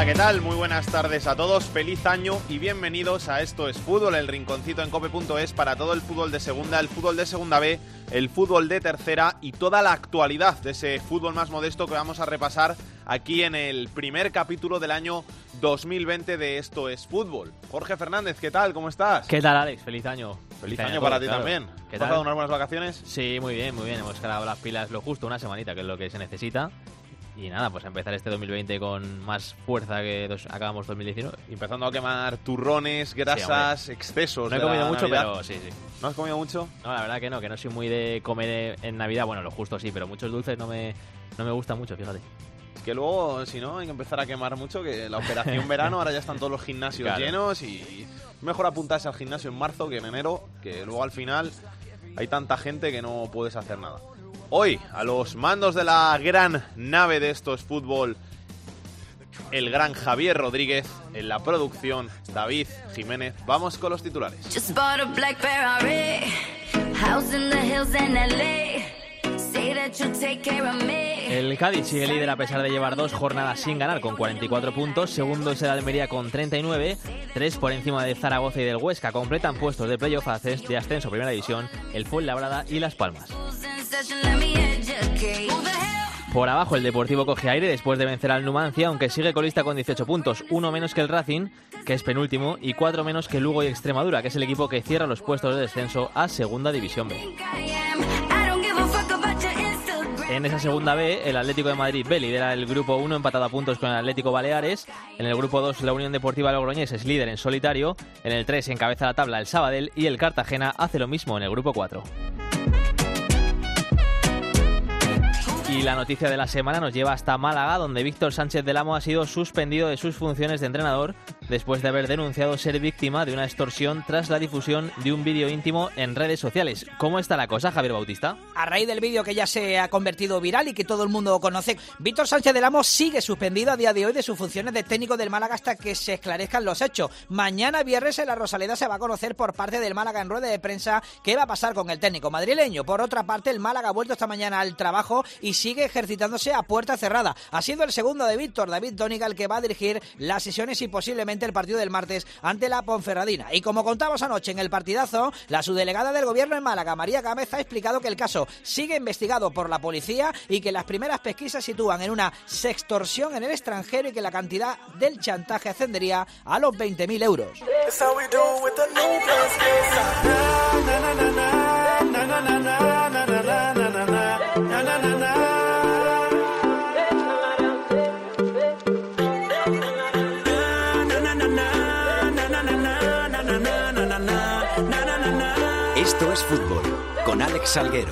Hola, ¿qué tal? Muy buenas tardes a todos, feliz año y bienvenidos a Esto es Fútbol, el rinconcito en cope.es para todo el fútbol de segunda, el fútbol de segunda B, el fútbol de tercera y toda la actualidad de ese fútbol más modesto que vamos a repasar aquí en el primer capítulo del año 2020 de Esto es Fútbol. Jorge Fernández, ¿qué tal? ¿Cómo estás? ¿Qué tal, Alex? Feliz año. Feliz año para ti claro. también. ¿Qué ¿Has pasado unas buenas vacaciones? Sí, muy bien, muy bien. Hemos cargado las pilas lo justo, una semanita, que es lo que se necesita. Y nada, pues empezar este 2020 con más fuerza que dos- acabamos 2019. Empezando a quemar turrones, grasas, excesos. No he comido mucho, Navidad. pero sí, sí. ¿No has comido mucho? No, la verdad que no, que no soy muy de comer en Navidad. Bueno, lo justo sí, pero muchos dulces no me, no me gustan mucho, fíjate. Es que luego, si no, hay que empezar a quemar mucho, que la operación verano, ahora ya están todos los gimnasios Claro. llenos y mejor apuntarse al gimnasio en marzo que en enero, que luego al final hay tanta gente que no puedes hacer nada. Hoy, a los mandos de la gran nave de estos fútbol, el gran Javier Rodríguez, en la producción, David Jiménez. Vamos con los titulares. El Cádiz sigue líder a pesar de llevar dos jornadas sin ganar con 44 puntos. Segundo es el Almería con 39. Tres por encima de Zaragoza y del Huesca. Completan puestos de playoff de ascenso a Primera División el Fuenlabrada y Las Palmas. Por abajo el Deportivo coge aire después de vencer al Numancia, aunque sigue colista con 18 puntos, uno menos que el Racing, que es penúltimo, y cuatro menos que Lugo y Extremadura, que es el equipo que cierra los puestos de descenso a Segunda División B. En esa segunda B, el Atlético de Madrid B lidera el grupo 1 empatado a puntos con el Atlético Baleares. En el grupo 2, la Unión Deportiva Logroñés es líder en solitario. En el 3 encabeza la tabla el Sabadell y el Cartagena hace lo mismo en el grupo 4. Y la noticia de la semana nos lleva hasta Málaga, donde Víctor Sánchez del Amo ha sido suspendido de sus funciones de entrenador después de haber denunciado ser víctima de una extorsión tras la difusión de un vídeo íntimo en redes sociales. ¿Cómo está la cosa, Javier Bautista? A raíz del vídeo que ya se ha convertido viral y que todo el mundo conoce, Víctor Sánchez del Amo sigue suspendido a día de hoy de sus funciones de técnico del Málaga hasta que se esclarezcan los hechos. Mañana viernes en la Rosaleda se va a conocer por parte del Málaga en rueda de prensa qué va a pasar con el técnico madrileño. Por otra parte, el Málaga ha vuelto esta mañana al trabajo y sigue ejercitándose a puerta cerrada. Ha sido el segundo de Víctor, David Tónica, el que va a dirigir las sesiones y posiblemente el partido del martes ante la Ponferradina. Y como contamos anoche en el partidazo, la subdelegada del gobierno en Málaga, María Gámez, ha explicado que el caso sigue investigado por la policía y que las primeras pesquisas sitúan en una sextorsión en el extranjero y que la cantidad del chantaje ascendería a los 20.000 euros. Esto es fútbol. Con Alex Salguero.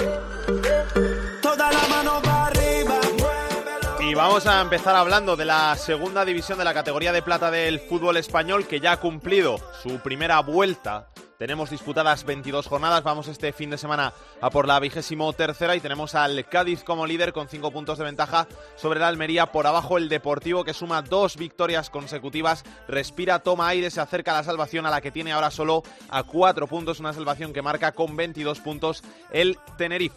Y vamos a empezar hablando de la segunda división de la categoría de plata del fútbol español que ya ha cumplido su primera vuelta. Tenemos disputadas 22 jornadas, vamos este fin de semana a por la vigésimo tercera y tenemos al Cádiz como líder con 5 puntos de ventaja sobre la Almería. Por abajo el Deportivo que suma dos victorias consecutivas, respira, toma aire, se acerca la salvación a la que tiene ahora solo a 4 puntos, una salvación que marca con 22 puntos el Tenerife.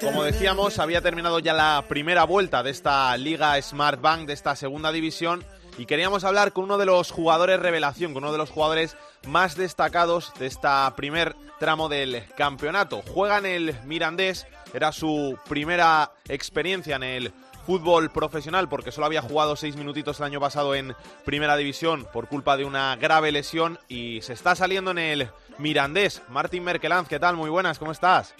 Como decíamos, había terminado ya la primera vuelta de esta Liga Smart Bank, de esta segunda división, y queríamos hablar con uno de los jugadores revelación, con uno de los jugadores más destacados de esta primer tramo del campeonato. Juega en el Mirandés, era su primera experiencia en el fútbol profesional porque solo había jugado seis minutitos el año pasado en primera división por culpa de una grave lesión y se está saliendo en el Mirandés. Martín Merkelanz, ¿qué tal? Muy buenas, ¿cómo estás?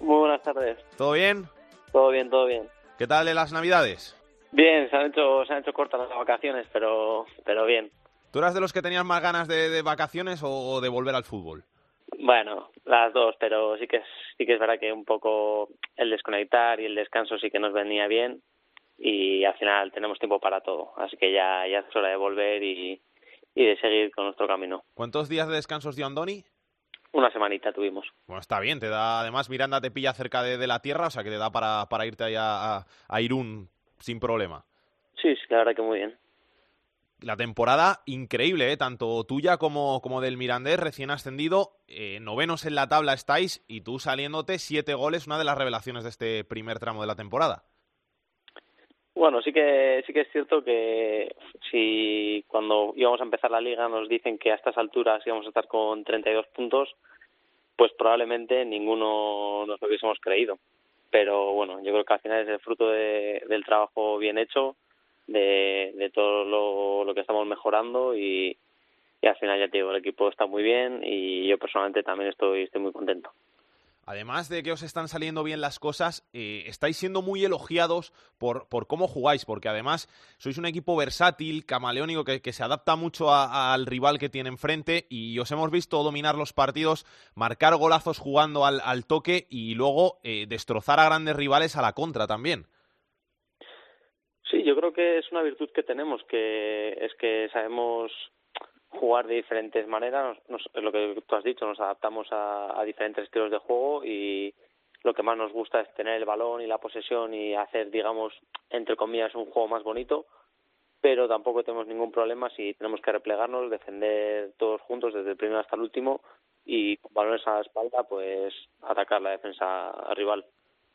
Muy buenas tardes. ¿Todo bien? Todo bien, todo bien. ¿Qué tal de las navidades? Bien, se han hecho, se han hecho cortas las vacaciones, pero, pero bien. ¿Tú eras de los que tenías más ganas de, de vacaciones o, o de volver al fútbol? Bueno, las dos, pero sí que es, sí que es verdad que un poco el desconectar y el descanso sí que nos venía bien y al final tenemos tiempo para todo, así que ya, ya es hora de volver y, y de seguir con nuestro camino. ¿Cuántos días de descansos dio Andoni? Una semanita tuvimos. Bueno, está bien, te da, además Miranda te pilla cerca de, de la tierra, o sea que te da para, para irte allá a, a Irún sin problema. Sí, sí, la verdad que muy bien. La temporada increíble, ¿eh? tanto tuya como, como del Mirandés, recién ascendido, eh, novenos en la tabla estáis y tú saliéndote siete goles, una de las revelaciones de este primer tramo de la temporada. Bueno, sí que sí que es cierto que si cuando íbamos a empezar la liga nos dicen que a estas alturas íbamos a estar con 32 puntos, pues probablemente ninguno nos lo hubiésemos creído. Pero bueno, yo creo que al final es el fruto de, del trabajo bien hecho, de, de todo lo, lo que estamos mejorando y, y al final ya te digo, el equipo está muy bien y yo personalmente también estoy, estoy muy contento. Además de que os están saliendo bien las cosas, eh, estáis siendo muy elogiados por, por cómo jugáis, porque además sois un equipo versátil, camaleónico, que, que se adapta mucho a- al rival que tiene enfrente y os hemos visto dominar los partidos, marcar golazos jugando al, al toque y luego eh, destrozar a grandes rivales a la contra también. Sí, yo creo que es una virtud que tenemos, que es que sabemos jugar de diferentes maneras, nos, es lo que tú has dicho, nos adaptamos a, a diferentes estilos de juego y lo que más nos gusta es tener el balón y la posesión y hacer, digamos, entre comillas, un juego más bonito, pero tampoco tenemos ningún problema si tenemos que replegarnos, defender todos juntos desde el primero hasta el último y con balones a la espalda, pues atacar la defensa rival.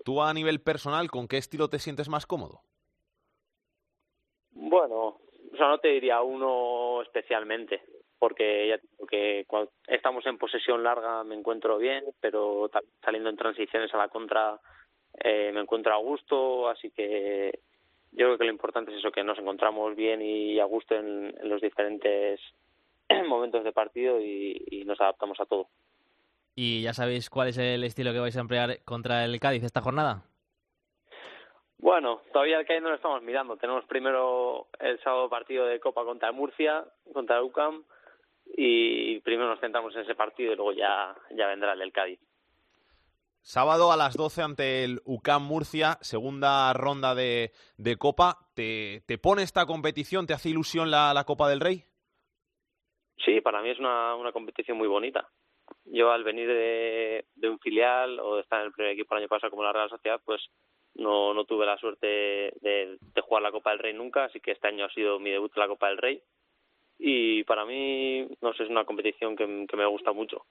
Tú a nivel personal, ¿con qué estilo te sientes más cómodo? Bueno, no te diría uno especialmente, porque ya estamos en posesión larga me encuentro bien, pero saliendo en transiciones a la contra eh, me encuentro a gusto, así que yo creo que lo importante es eso, que nos encontramos bien y a gusto en, los diferentes momentos de partido y nos adaptamos a todo. ¿Y ya sabéis cuál es el estilo que vais a emplear contra el Cádiz esta jornada? Bueno, todavía el Cádiz no lo estamos mirando. Tenemos primero el sábado partido de Copa contra Murcia, contra el UCAM, y primero nos centramos en ese partido y luego ya, ya vendrá el del Cádiz. Sábado a las 12 ante el UCAM Murcia, segunda ronda de, de Copa. ¿Te, ¿Te pone esta competición? ¿Te hace ilusión la, la Copa del Rey? Sí, para mí es una, una competición muy bonita. Yo al venir de, de un filial o de estar en el primer equipo el año pasado como la Real Sociedad, pues no, no tuve la suerte de, de jugar la Copa del Rey nunca, así que este año ha sido mi debut en la Copa del Rey. Y para mí, no sé, es una competición que, que me gusta mucho.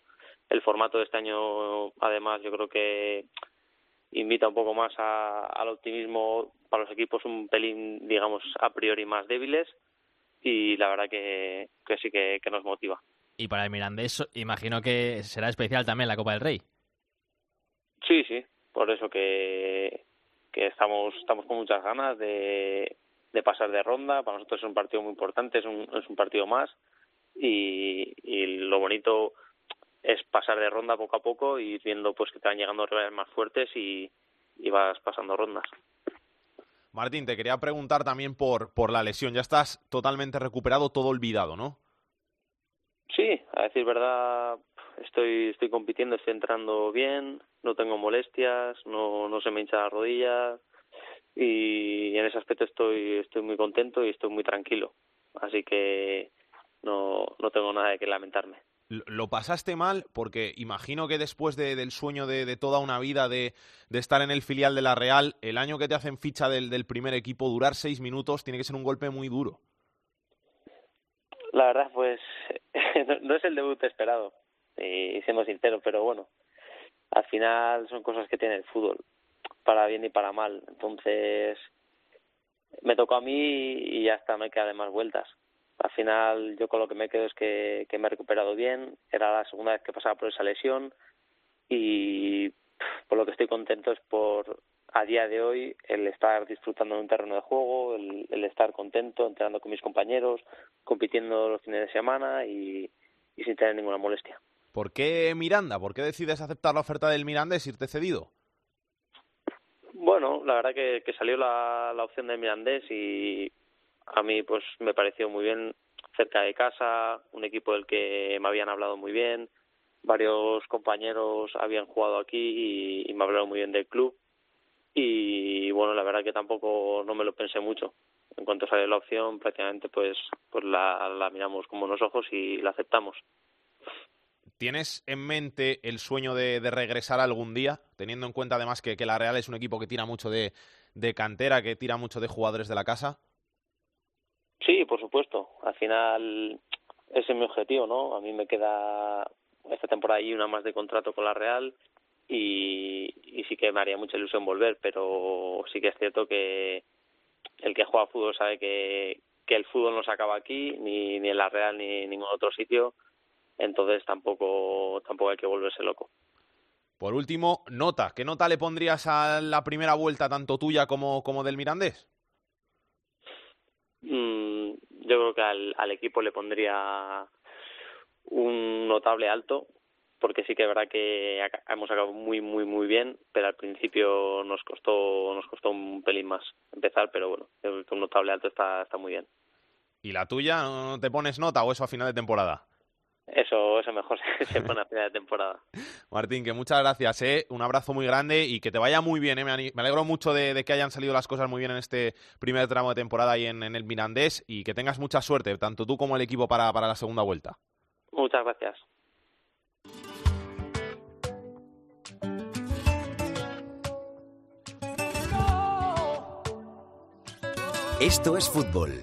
El formato de este año, además, yo creo que invita un poco más a- al optimismo para los equipos un pelín, digamos, a priori más débiles y la verdad que, que sí que, que nos motiva. Y para el Mirandés imagino que será especial también la Copa del Rey. Sí, sí, por eso que, que estamos, estamos con muchas ganas de, de pasar de ronda. Para nosotros es un partido muy importante, es un, es un partido más y, y lo bonito es pasar de ronda poco a poco y ir viendo pues que te van llegando rivales más fuertes y, y vas pasando rondas. Martín, te quería preguntar también por, por la lesión. Ya estás totalmente recuperado, todo olvidado, ¿no? Sí, a decir verdad, estoy estoy compitiendo, estoy entrando bien, no tengo molestias, no no se me hincha la rodilla y en ese aspecto estoy estoy muy contento y estoy muy tranquilo, así que no no tengo nada de que lamentarme. Lo- pasaste mal porque imagino que después de- del sueño de, de toda una vida de, de estar en el filial de la Real, el año que te hacen ficha del, del primer equipo, durar seis minutos, tiene que ser un golpe muy duro. La verdad, pues no, no es el debut esperado, y siendo sincero, pero bueno, al final son cosas que tiene el fútbol, para bien y para mal. Entonces, me tocó a mí y ya está, me queda de más vueltas. Al final, yo con lo que me quedo es que, que me he recuperado bien, era la segunda vez que pasaba por esa lesión y por lo que estoy contento es por a día de hoy el estar disfrutando de un terreno de juego, el, el estar contento, entrenando con mis compañeros, compitiendo los fines de semana y sin tener ninguna molestia. ¿Por qué Miranda? ¿Por qué decides aceptar la oferta del Mirandés y irte cedido? Bueno, la verdad que, que salió la, opción de Mirandés y a mí pues me pareció muy bien cerca de casa, un equipo del que me habían hablado muy bien varios compañeros habían jugado aquí y, me hablaron muy bien del club y bueno la verdad que tampoco no me lo pensé mucho en cuanto sale la opción prácticamente pues pues la, la miramos con buenos ojos y la aceptamos ¿Tienes en mente el sueño de, regresar algún día, teniendo en cuenta además que, la Real es un equipo que tira mucho de, cantera, que tira mucho de jugadores de la casa? Sí, por supuesto. Al final ese es mi objetivo, ¿no? A mí me queda esta temporada y una más de contrato con la Real y, sí que me haría mucha ilusión volver, pero sí que es cierto que el que juega fútbol sabe que, que el fútbol no se acaba aquí, ni, ni en la Real ni en ningún otro sitio entonces tampoco, tampoco hay que volverse loco. Por último, nota. ¿Qué nota le pondrías a la primera vuelta, tanto tuya como, como del Mirandés? Mm, yo creo que al, al equipo le pondría un notable alto, porque sí que es verdad que hemos acabado muy muy muy bien pero al principio nos costó nos costó un pelín más empezar pero bueno creo que un notable alto está está muy bien y la tuya no te pones nota o eso a final de temporada eso, eso mejor se pone a final de temporada. Martín, que muchas gracias, ¿eh? un abrazo muy grande y que te vaya muy bien. ¿eh? Me, alegro mucho de, que hayan salido las cosas muy bien en este primer tramo de temporada y en, el Mirandés y que tengas mucha suerte, tanto tú como el equipo, para, para la segunda vuelta. Muchas gracias. Esto es fútbol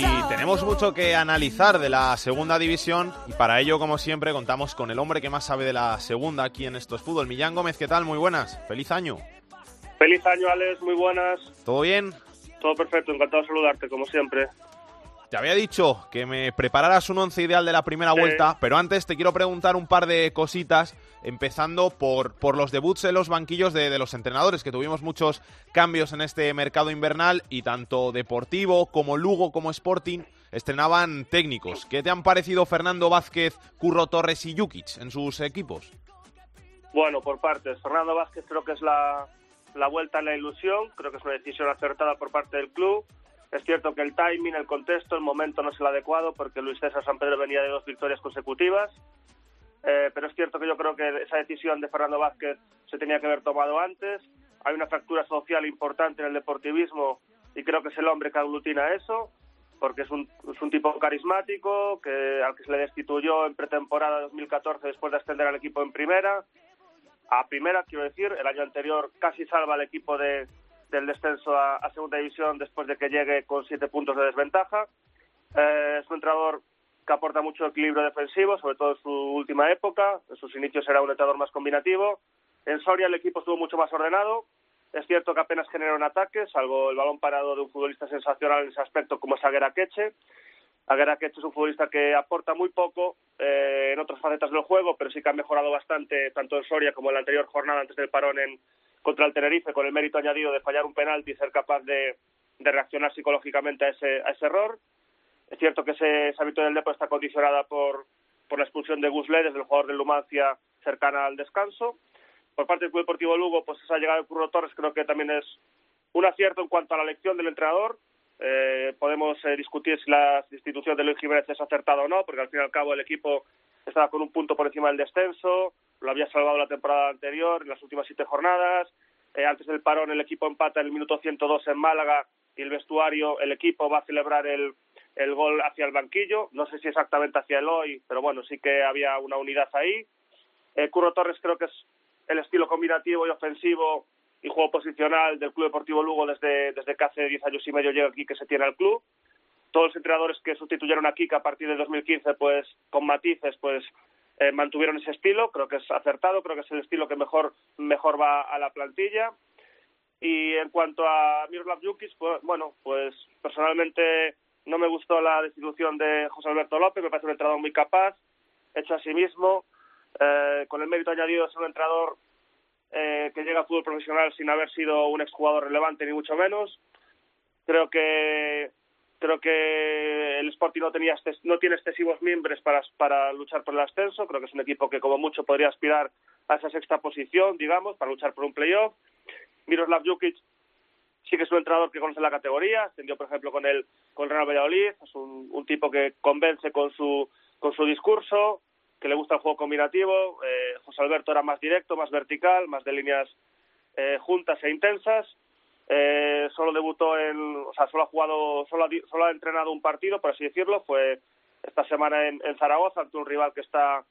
y tenemos mucho que analizar de la segunda división y para ello, como siempre, contamos con el hombre que más sabe de la segunda aquí en Estos Fútbol. Millán Gómez, ¿qué tal? Muy buenas. Feliz año. Feliz año, Alex. Muy buenas. ¿Todo bien? Todo perfecto. Encantado de saludarte, como siempre. Te había dicho que me prepararas un once ideal de la primera vuelta, pero antes te quiero preguntar un par de cositas, empezando por, por los debuts en los banquillos de, de, los entrenadores, que tuvimos muchos cambios en este mercado invernal y tanto Deportivo como Lugo como Sporting estrenaban técnicos. ¿Qué te han parecido Fernando Vázquez, Curro Torres y Jukic en sus equipos? Bueno, por partes. Fernando Vázquez creo que es la, la vuelta a la ilusión, creo que es una decisión acertada por parte del club es cierto que el timing, el contexto, el momento no es el adecuado porque Luis César San Pedro venía de dos victorias consecutivas. Eh, pero es cierto que yo creo que esa decisión de Fernando Vázquez se tenía que haber tomado antes. Hay una fractura social importante en el deportivismo y creo que es el hombre que aglutina eso, porque es un, es un tipo carismático que al que se le destituyó en pretemporada 2014 después de ascender al equipo en primera. A primera, quiero decir, el año anterior casi salva al equipo de, del descenso a, segunda división después de que llegue con siete puntos de desventaja. Eh, es un entrenador que aporta mucho equilibrio defensivo, sobre todo en su última época. En sus inicios era un entrenador más combinativo. En Soria el equipo estuvo mucho más ordenado. Es cierto que apenas generaron ataques, salvo el balón parado de un futbolista sensacional en ese aspecto como es Aguera Queche. Aguera Queche es un futbolista que aporta muy poco eh, en otras facetas del juego, pero sí que ha mejorado bastante tanto en Soria como en la anterior jornada antes del parón en, contra el Tenerife con el mérito añadido de fallar un penalti y ser capaz de, reaccionar psicológicamente a ese, a ese error. Es cierto que ese, esa victoria del Depo está condicionada por, por la expulsión de Gus desde el jugador del Lumancia cercana al descanso. Por parte del Club Deportivo Lugo, pues esa llegada de Curro Torres creo que también es un acierto en cuanto a la elección del entrenador. Eh, podemos eh, discutir si la institución de Luis Jiménez es acertada o no, porque al fin y al cabo el equipo estaba con un punto por encima del descenso, lo había salvado la temporada anterior, en las últimas siete jornadas. Eh, antes del parón, el equipo empata en el minuto 102 en Málaga y el vestuario, el equipo va a celebrar el, el gol hacia el banquillo. No sé si exactamente hacia el hoy, pero bueno, sí que había una unidad ahí. Eh, Curro Torres creo que es el estilo combinativo y ofensivo y juego posicional del Club Deportivo Lugo desde, desde que hace diez años y medio llega aquí que se tiene al club. Todos los entrenadores que sustituyeron a Kika a partir de 2015, pues con matices, pues eh, mantuvieron ese estilo, creo que es acertado, creo que es el estilo que mejor, mejor va a la plantilla. Y en cuanto a Miroslav Jukic, pues, bueno, pues personalmente no me gustó la destitución de José Alberto López, me parece un entrenador muy capaz, hecho a sí mismo, eh, con el mérito añadido es un entrenador eh, que llega al fútbol profesional sin haber sido un exjugador relevante ni mucho menos. Creo que creo que el Sporting no tenía no tiene excesivos miembros para, para luchar por el ascenso. Creo que es un equipo que como mucho podría aspirar a esa sexta posición, digamos, para luchar por un playoff. Miroslav Jukic sí que es un entrenador que conoce la categoría, ascendió por ejemplo con el con Real Valladolid, es un, un tipo que convence con su con su discurso, que le gusta el juego combinativo. Eh, José Alberto era más directo, más vertical, más de líneas eh, juntas e intensas. Eh, solo debutó en, o sea, solo ha jugado, solo ha, solo ha entrenado un partido, por así decirlo, fue esta semana en, en Zaragoza ante un rival que está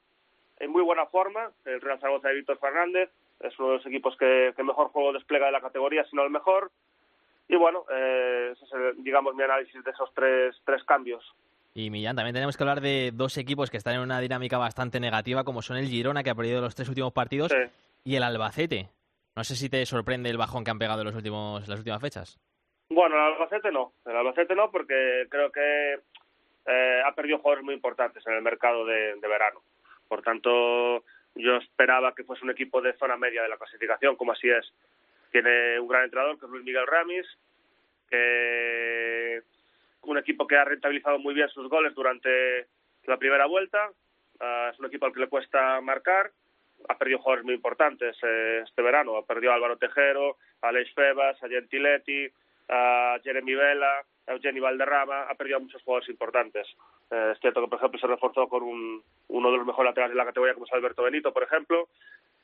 en muy buena forma, el Real Zaragoza de Víctor Fernández, es uno de los equipos que, que mejor juego despliega de la categoría, si no el mejor. Y bueno, eh, ese es, el, digamos, mi análisis de esos tres, tres cambios. Y Millán, también tenemos que hablar de dos equipos que están en una dinámica bastante negativa, como son el Girona, que ha perdido los tres últimos partidos, Sí. y el Albacete. No sé si te sorprende el bajón que han pegado en los últimos, las últimas fechas. Bueno, el Albacete no, el Albacete no, porque creo que eh, ha perdido jugadores muy importantes en el mercado de, de verano. Por tanto, yo esperaba que fuese un equipo de zona media de la clasificación, como así es. Tiene un gran entrenador, que es Luis Miguel Ramis, que un equipo que ha rentabilizado muy bien sus goles durante la primera vuelta. Ah, es un equipo al que le cuesta marcar. Ha perdido jugadores muy importantes eh, este verano. Ha perdido a Álvaro Tejero, a Aleix Febas, a Gentiletti, a Jeremy Vela, a Eugenio Valderrama. Ha perdido a muchos jugadores importantes. Eh, es cierto que, por ejemplo, se reforzó con un- uno de los mejores laterales de la categoría, como es Alberto Benito, por ejemplo.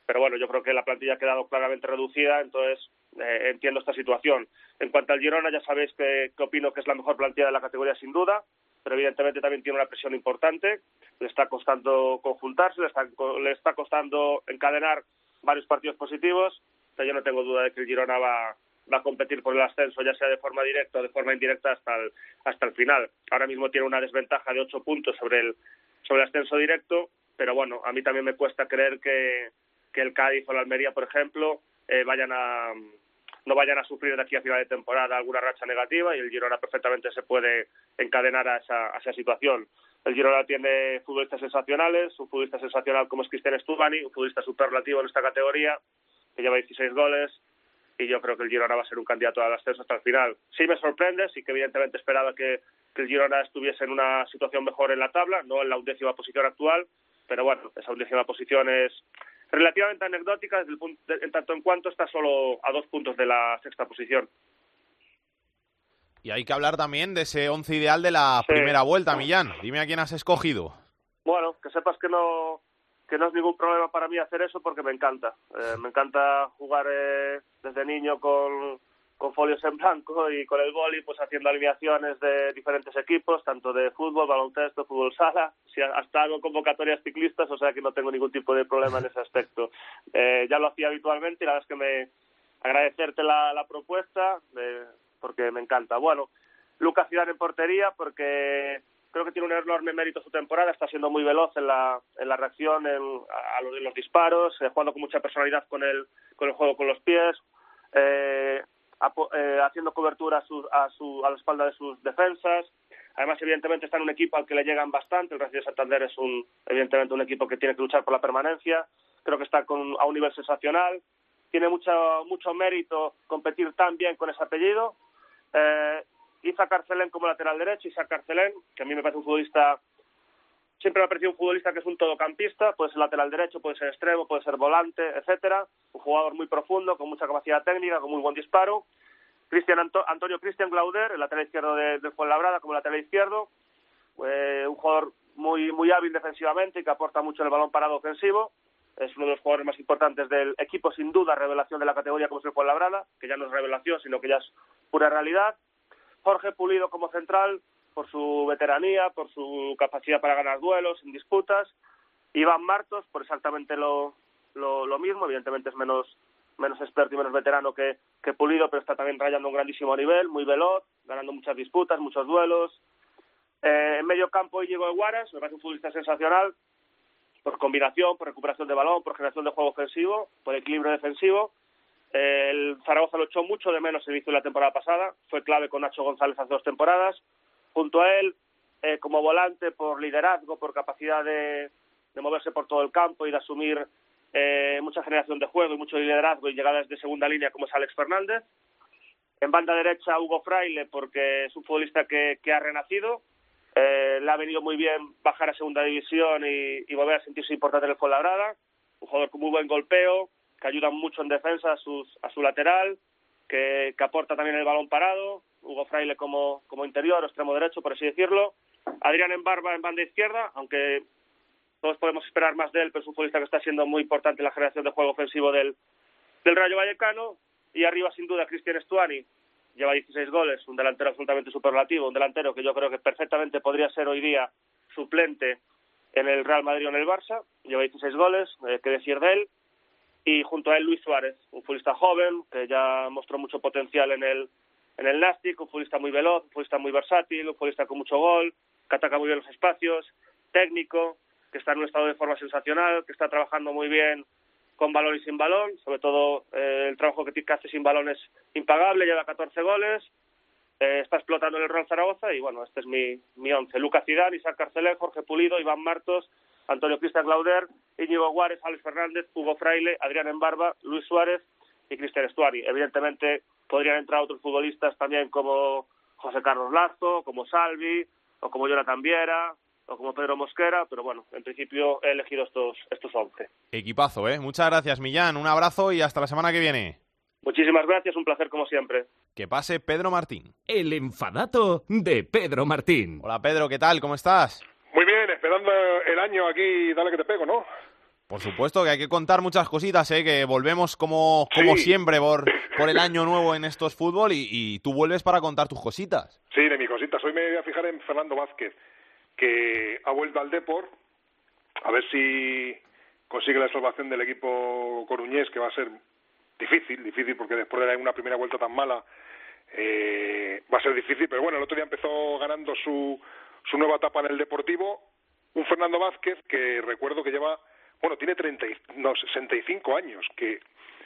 Pero bueno, yo creo que la plantilla ha quedado claramente reducida, entonces eh, entiendo esta situación. En cuanto al Girona, ya sabéis que, opino que es la mejor plantilla de la categoría sin duda, pero evidentemente también tiene una presión importante. Le está costando conjuntarse, le está, le está costando encadenar varios partidos positivos. Pero yo no tengo duda de que el Girona va, va a competir por el ascenso, ya sea de forma directa o de forma indirecta, hasta el, hasta el final. Ahora mismo tiene una desventaja de ocho puntos sobre el, sobre el ascenso directo, pero bueno, a mí también me cuesta creer que, que el Cádiz o la Almería, por ejemplo, eh, vayan a no vayan a sufrir de aquí a final de temporada alguna racha negativa y el Girona perfectamente se puede encadenar a esa, a esa situación. El Girona tiene futbolistas sensacionales, un futbolista sensacional como es Cristian Stubani, un futbolista superlativo en esta categoría, que lleva 16 goles, y yo creo que el Girona va a ser un candidato al ascenso hasta el final. Sí me sorprende, sí que evidentemente esperaba que, que el Girona estuviese en una situación mejor en la tabla, no en la undécima posición actual, pero bueno, esa undécima posición es relativamente anecdótica desde el punto, en tanto en cuanto está solo a dos puntos de la sexta posición. Y hay que hablar también de ese once ideal de la Sí. primera vuelta, Millán. Dime a quién has escogido. Bueno, que sepas que no que no es ningún problema para mí hacer eso porque me encanta. Eh, me encanta jugar eh, desde niño con, con folios en blanco y con el boli, pues haciendo alineaciones de diferentes equipos, tanto de fútbol, baloncesto, fútbol sala, si hasta hago convocatorias ciclistas, o sea que no tengo ningún tipo de problema en ese aspecto. Eh, ya lo hacía habitualmente y la verdad es que me agradecerte la, la propuesta eh, porque me encanta. Bueno, Lucas Zidane en portería porque creo que tiene un enorme mérito su temporada, está siendo muy veloz en la, en la reacción, en, a, los, los disparos, eh, jugando con mucha personalidad con el, con el juego con los pies, eh, apo- eh, haciendo cobertura a, su, a, su, a la espalda de sus defensas. Además, evidentemente, está en un equipo al que le llegan bastante. El Racing de Santander es un, evidentemente un equipo que tiene que luchar por la permanencia. Creo que está con, a un nivel sensacional. Tiene mucho, mucho mérito competir tan bien con ese apellido. Eh, Isa Carcelén como lateral derecho, Isa Carcelén, que a mí me parece un futbolista, siempre me ha parecido un futbolista que es un todocampista, puede ser lateral derecho, puede ser extremo, puede ser volante, etcétera, un jugador muy profundo, con mucha capacidad técnica, con muy buen disparo. Cristian Anto- Antonio Cristian Glauder, el lateral izquierdo de, de Fuenlabrada como lateral izquierdo, eh, un jugador muy muy hábil defensivamente y que aporta mucho el balón parado ofensivo. Es uno de los jugadores más importantes del equipo, sin duda, revelación de la categoría como es el Fuenlabrada, que ya no es revelación, sino que ya es pura realidad. Jorge Pulido como central, por su veteranía, por su capacidad para ganar duelos en disputas. Iván Martos, por exactamente lo, lo, lo mismo, evidentemente es menos, menos experto y menos veterano que, que Pulido, pero está también rayando un grandísimo nivel, muy veloz, ganando muchas disputas, muchos duelos. Eh, en medio campo Íñigo Eguaras, me parece un futbolista sensacional, por combinación, por recuperación de balón, por generación de juego ofensivo, por equilibrio defensivo. Eh, el Zaragoza lo echó mucho de menos el inicio de la temporada pasada, fue clave con Nacho González hace dos temporadas. Junto a él, eh, como volante, por liderazgo, por capacidad de, de moverse por todo el campo y de asumir eh, mucha generación de juego y mucho liderazgo y llegadas de segunda línea como es Alex Fernández. En banda derecha Hugo Fraile porque es un futbolista que, que ha renacido. Eh, le ha venido muy bien bajar a segunda división y, volver a sentirse importante en el Fuenlabrada. Un jugador con muy buen golpeo, que ayuda mucho en defensa a, sus, a su lateral, que, que aporta también el balón parado. Hugo Fraile como, como interior, extremo derecho, por así decirlo. Adrián en barba en banda izquierda, aunque todos podemos esperar más de él, pero es un futbolista que está siendo muy importante en la generación de juego ofensivo del, del Rayo Vallecano. Y arriba, sin duda, Cristian Estuani, lleva 16 goles, un delantero absolutamente superlativo, un delantero que yo creo que perfectamente podría ser hoy día suplente en el Real Madrid o en el Barça, lleva 16 goles, eh, qué decir de él, y junto a él Luis Suárez, un futbolista joven que ya mostró mucho potencial en el en el Nastic, un futbolista muy veloz, un futbolista muy versátil, un futbolista con mucho gol, que ataca muy bien los espacios, técnico, que está en un estado de forma sensacional, que está trabajando muy bien con balón y sin balón, sobre todo eh, el trabajo que hace sin balón es impagable, lleva 14 goles, eh, está explotando el Real Zaragoza y bueno, este es mi, mi once. Lucas Zidane, Isaac Carcelé, Jorge Pulido, Iván Martos, Antonio Cristian Glauder, Íñigo Guárez, Alex Fernández, Hugo Fraile, Adrián Embarba, Luis Suárez y Cristian Estuari. Evidentemente podrían entrar otros futbolistas también como José Carlos Lazo, como Salvi, o como Jonathan Viera, o como Pedro Mosquera, pero bueno, en principio he elegido estos, estos 11. Equipazo, ¿eh? Muchas gracias, Millán. Un abrazo y hasta la semana que viene. Muchísimas gracias, un placer como siempre. Que pase Pedro Martín. El enfadato de Pedro Martín. Hola Pedro, ¿qué tal? ¿Cómo estás? Esperando el año aquí, dale que te pego, ¿no? Por supuesto que hay que contar muchas cositas, ¿eh? que volvemos como, como Sí. siempre por, por el año nuevo en estos fútbol y, y tú vuelves para contar tus cositas. Sí, de mis cositas. Hoy me voy a fijar en Fernando Vázquez, que ha vuelto al Depor, a ver si consigue la salvación del equipo coruñés, que va a ser difícil, difícil, porque después de una primera vuelta tan mala eh, va a ser difícil, pero bueno, el otro día empezó ganando su, su nueva etapa en el Deportivo, un Fernando Vázquez que recuerdo que lleva, bueno, tiene 30, y- no, 65 años, que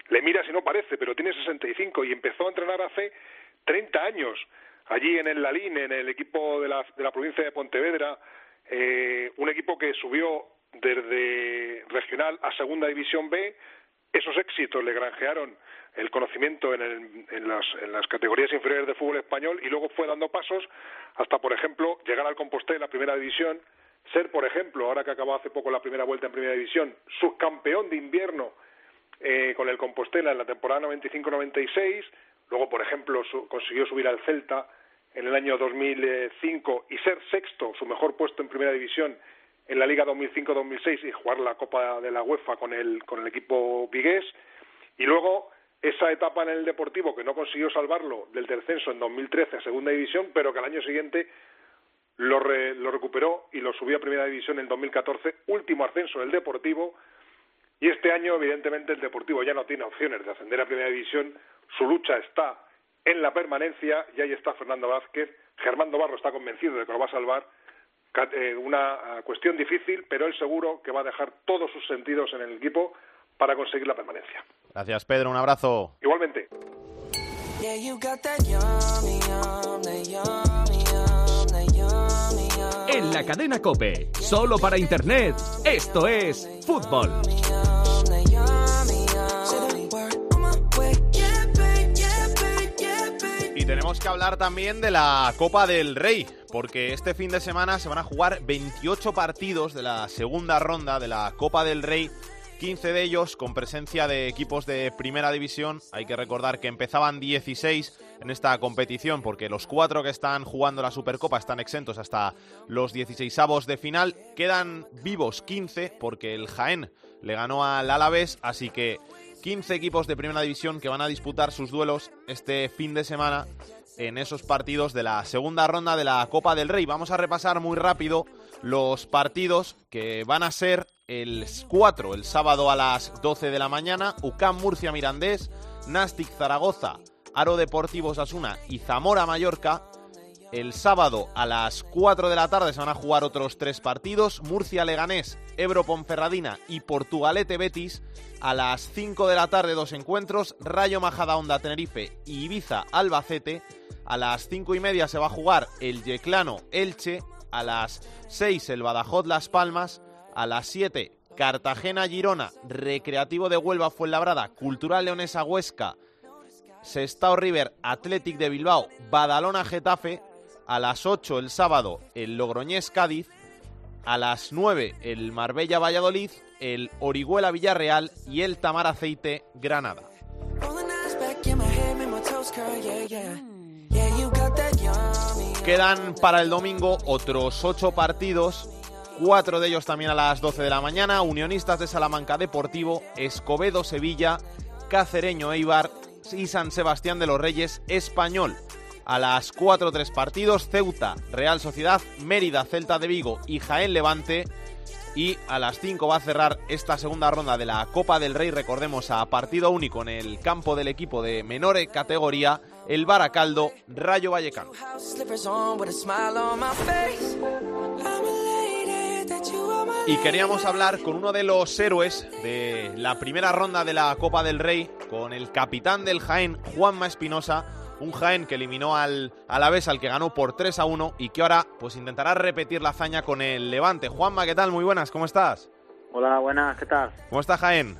le miras y no parece, pero tiene 65 y empezó a entrenar hace 30 años allí en el Lalín, en el equipo de la, de la provincia de Pontevedra, eh, un equipo que subió desde regional a segunda división B. Esos éxitos le granjearon el conocimiento en, el- en las, en las categorías inferiores de fútbol español y luego fue dando pasos hasta, por ejemplo, llegar al Compostela en la primera división, ser, por ejemplo, ahora que acabó hace poco la primera vuelta en primera división, subcampeón de invierno eh, con el Compostela en la temporada 95-96, luego, por ejemplo, su- consiguió subir al Celta en el año 2005 y ser sexto, su mejor puesto en primera división en la Liga 2005-2006 y jugar la Copa de la UEFA con el, con el equipo vigués. Y luego esa etapa en el Deportivo que no consiguió salvarlo del descenso en 2013 a Segunda División, pero que al año siguiente lo, re- lo recuperó y lo subió a Primera División en 2014, último ascenso del Deportivo. Y este año, evidentemente, el Deportivo ya no tiene opciones de ascender a Primera División. Su lucha está en la permanencia y ahí está Fernando Vázquez. Germán Barro está convencido de que lo va a salvar. Eh, Una ah, cuestión difícil, pero él seguro que va a dejar todos sus sentidos en el equipo para conseguir la permanencia. Gracias, Pedro. Un abrazo. Igualmente. Yeah, En la cadena Cope, solo para Internet, esto es fútbol. Y tenemos que hablar también de la Copa del Rey, porque este fin de semana se van a jugar 28 partidos de la segunda ronda de la Copa del Rey, 15 de ellos con presencia de equipos de primera división. Hay que recordar que empezaban 16 en esta competición, porque los cuatro que están jugando la Supercopa están exentos hasta los 16avos de final. Quedan vivos 15, porque el Jaén le ganó al Alavés, así que 15 equipos de primera división que van a disputar sus duelos este fin de semana en esos partidos de la segunda ronda de la Copa del Rey. Vamos a repasar muy rápido los partidos que van a ser el 4, el sábado a las 12 de la mañana, UCAM Murcia Mirandés, Nastic Zaragoza, Aro Deportivo Sasuna y Zamora Mallorca. El sábado a las 4 de la tarde se van a jugar otros tres partidos, Murcia Leganés, Ebro Ponferradina y Portugalete Betis. A las 5 de la tarde dos encuentros, Rayo Majadahonda Tenerife y Ibiza Albacete. A las 5 y media se va a jugar el Yeclano Elche. A las 6 el Badajoz Las Palmas. A las 7 Cartagena-Girona, Recreativo de Huelva, Fuenlabrada, Cultural Leonesa Huesca, Sestao River, Athletic de Bilbao, Badalona Getafe, a las 8 el sábado el Logroñés Cádiz, a las 9 el Marbella Valladolid, el Orihuela Villarreal y el Tamar Aceite Granada. Quedan para el domingo otros 8 partidos, cuatro de ellos también a las 12 de la mañana, Unionistas de Salamanca Deportivo, Escobedo Sevilla, Cacereño Eibar y San Sebastián de los Reyes Español. A las 4 tres partidos, Ceuta, Real Sociedad, Mérida, Celta de Vigo y Jaén Levante. Y a las 5 va a cerrar esta segunda ronda de la Copa del Rey, recordemos, a partido único en el campo del equipo de menor categoría, el Baracaldo Rayo Vallecano. Y queríamos hablar con uno de los héroes de la primera ronda de la Copa del Rey, con el capitán del Jaén, Juanma Espinosa, un Jaén que eliminó al Alavés, al que ganó por 3 a 1 y que ahora pues intentará repetir la hazaña con el Levante. Juanma, ¿qué tal? Muy buenas, ¿cómo estás? Hola, buenas, ¿qué tal? ¿Cómo está Jaén?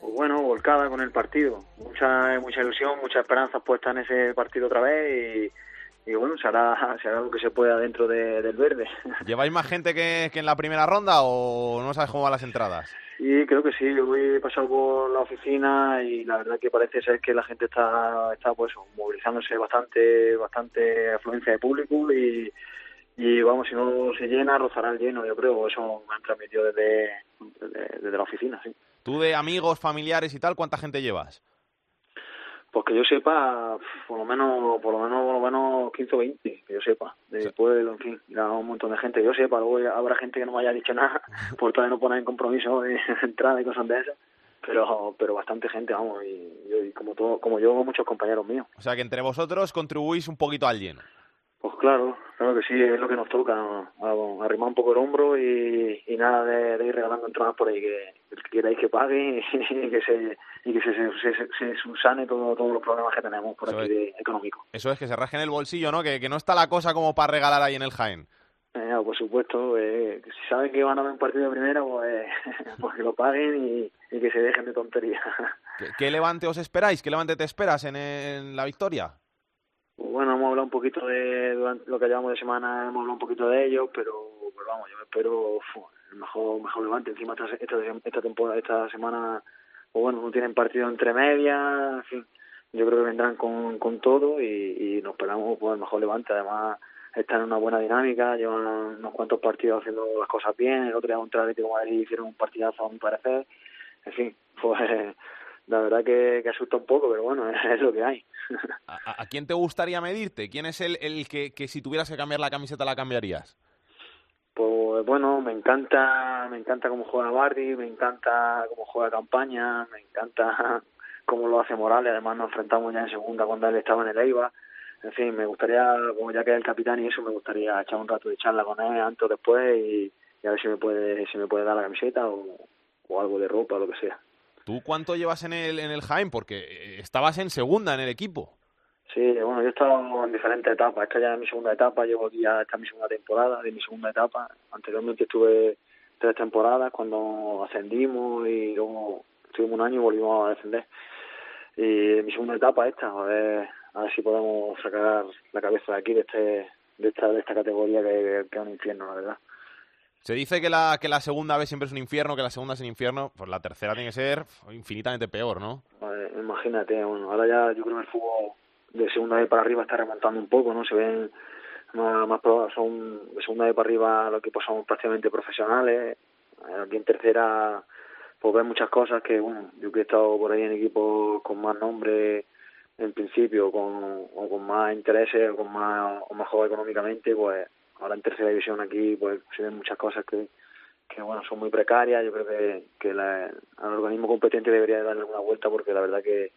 Pues bueno, volcada con el partido. Mucha mucha ilusión, mucha esperanza puesta en ese partido otra vez y, y bueno, se hará, se hará lo que se pueda dentro de- del verde. ¿Lleváis más gente que, que en la primera ronda o no sabes cómo van las entradas? Sí, creo que sí. Yo he pasado por la oficina y la verdad que parece ser que la gente está, está pues movilizándose bastante, bastante afluencia de público y, y vamos, si no se llena, rozará el lleno, yo creo. Eso me han transmitido desde, desde, desde la oficina, sí. Tú de amigos, familiares y tal, ¿cuánta gente llevas? Pues que yo sepa, por lo menos, por lo menos, por lo menos 15 o 20, que yo sepa, de pueblo, en fin, ya un montón de gente, que yo sepa, luego ya habrá gente que no me haya dicho nada, por todavía no poner en compromiso de entrada y cosas de esas, pero, pero bastante gente, vamos, y, y como todo, como yo, muchos compañeros míos. O sea que entre vosotros contribuís un poquito al lleno. Pues claro, claro que sí, es lo que nos toca, arrimar un poco el hombro y, y nada de, de ir regalando entradas por ahí, que el que queráis que pague y que se y que se, se, se, se subsane todo, todos los problemas que tenemos por Eso aquí es. de económicos. Eso es que se rasquen el bolsillo, ¿no? Que, que no está la cosa como para regalar ahí en el Jaén. Eh, por supuesto, eh, si saben que van a ver un partido de primera, pues, pues que lo paguen y, y que se dejen de tonterías. ¿Qué, qué levante os esperáis? ¿Qué levante te esperas en, en la victoria? Pues bueno, hemos hablado un poquito de, durante lo que llevamos de semana, hemos hablado un poquito de ellos, pero, vamos, yo espero el mejor, mejor levante. Encima esta, esta, esta temporada, esta semana, pues bueno, no tienen partido entre medias, en fin, yo creo que vendrán con, con todo y, y nos esperamos pues, el mejor levante. Además, están en una buena dinámica, llevan unos cuantos partidos haciendo las cosas bien, el otro día contra Atlético Madrid hicieron un partidazo a mi parecer, en fin, pues la verdad que, que asusta un poco, pero bueno, es lo que hay. ¿A, a quién te gustaría medirte? ¿Quién es el, el que, que si tuvieras que cambiar la camiseta la cambiarías? Pues bueno, me encanta, me encanta cómo juega Bardi, me encanta cómo juega Campaña, me encanta cómo lo hace Morales, además nos enfrentamos ya en segunda cuando él estaba en el Eibar. En fin, me gustaría, como ya que es el capitán y eso, me gustaría echar un rato de charla con él antes o después y, y a ver si me puede, si me puede dar la camiseta o, o algo de ropa o lo que sea. ¿Tú cuánto llevas en el, en el Jaén? Porque eh, estabas en segunda en el equipo. Sí, bueno, yo he estado en diferentes etapas. Esta ya es mi segunda etapa, llevo ya, esta es mi segunda temporada de mi segunda etapa. Anteriormente estuve tres temporadas cuando ascendimos y luego estuvimos un año y volvimos a descender. Y mi segunda etapa esta, a ver, a ver si podemos sacar la cabeza de aquí de este de esta, de esta categoría que, que es un infierno, la verdad. Se dice que la, que la segunda vez siempre es un infierno, que la segunda es un infierno. Pues la tercera tiene que ser infinitamente peor, ¿no? Imagínate, bueno, ahora ya yo creo que el fútbol de segunda vez para arriba está remontando un poco, ¿no? Se ven más, más son de segunda vez para arriba los equipos son prácticamente profesionales. Aquí en tercera, pues ven muchas cosas que, bueno, yo que he estado por ahí en equipos con más nombre en principio, con, o con más intereses, o con más, o mejor económicamente, pues ahora en tercera división aquí, pues se ven muchas cosas que, que bueno, son muy precarias. Yo creo que, que la, al organismo competente debería darle una vuelta porque la verdad que,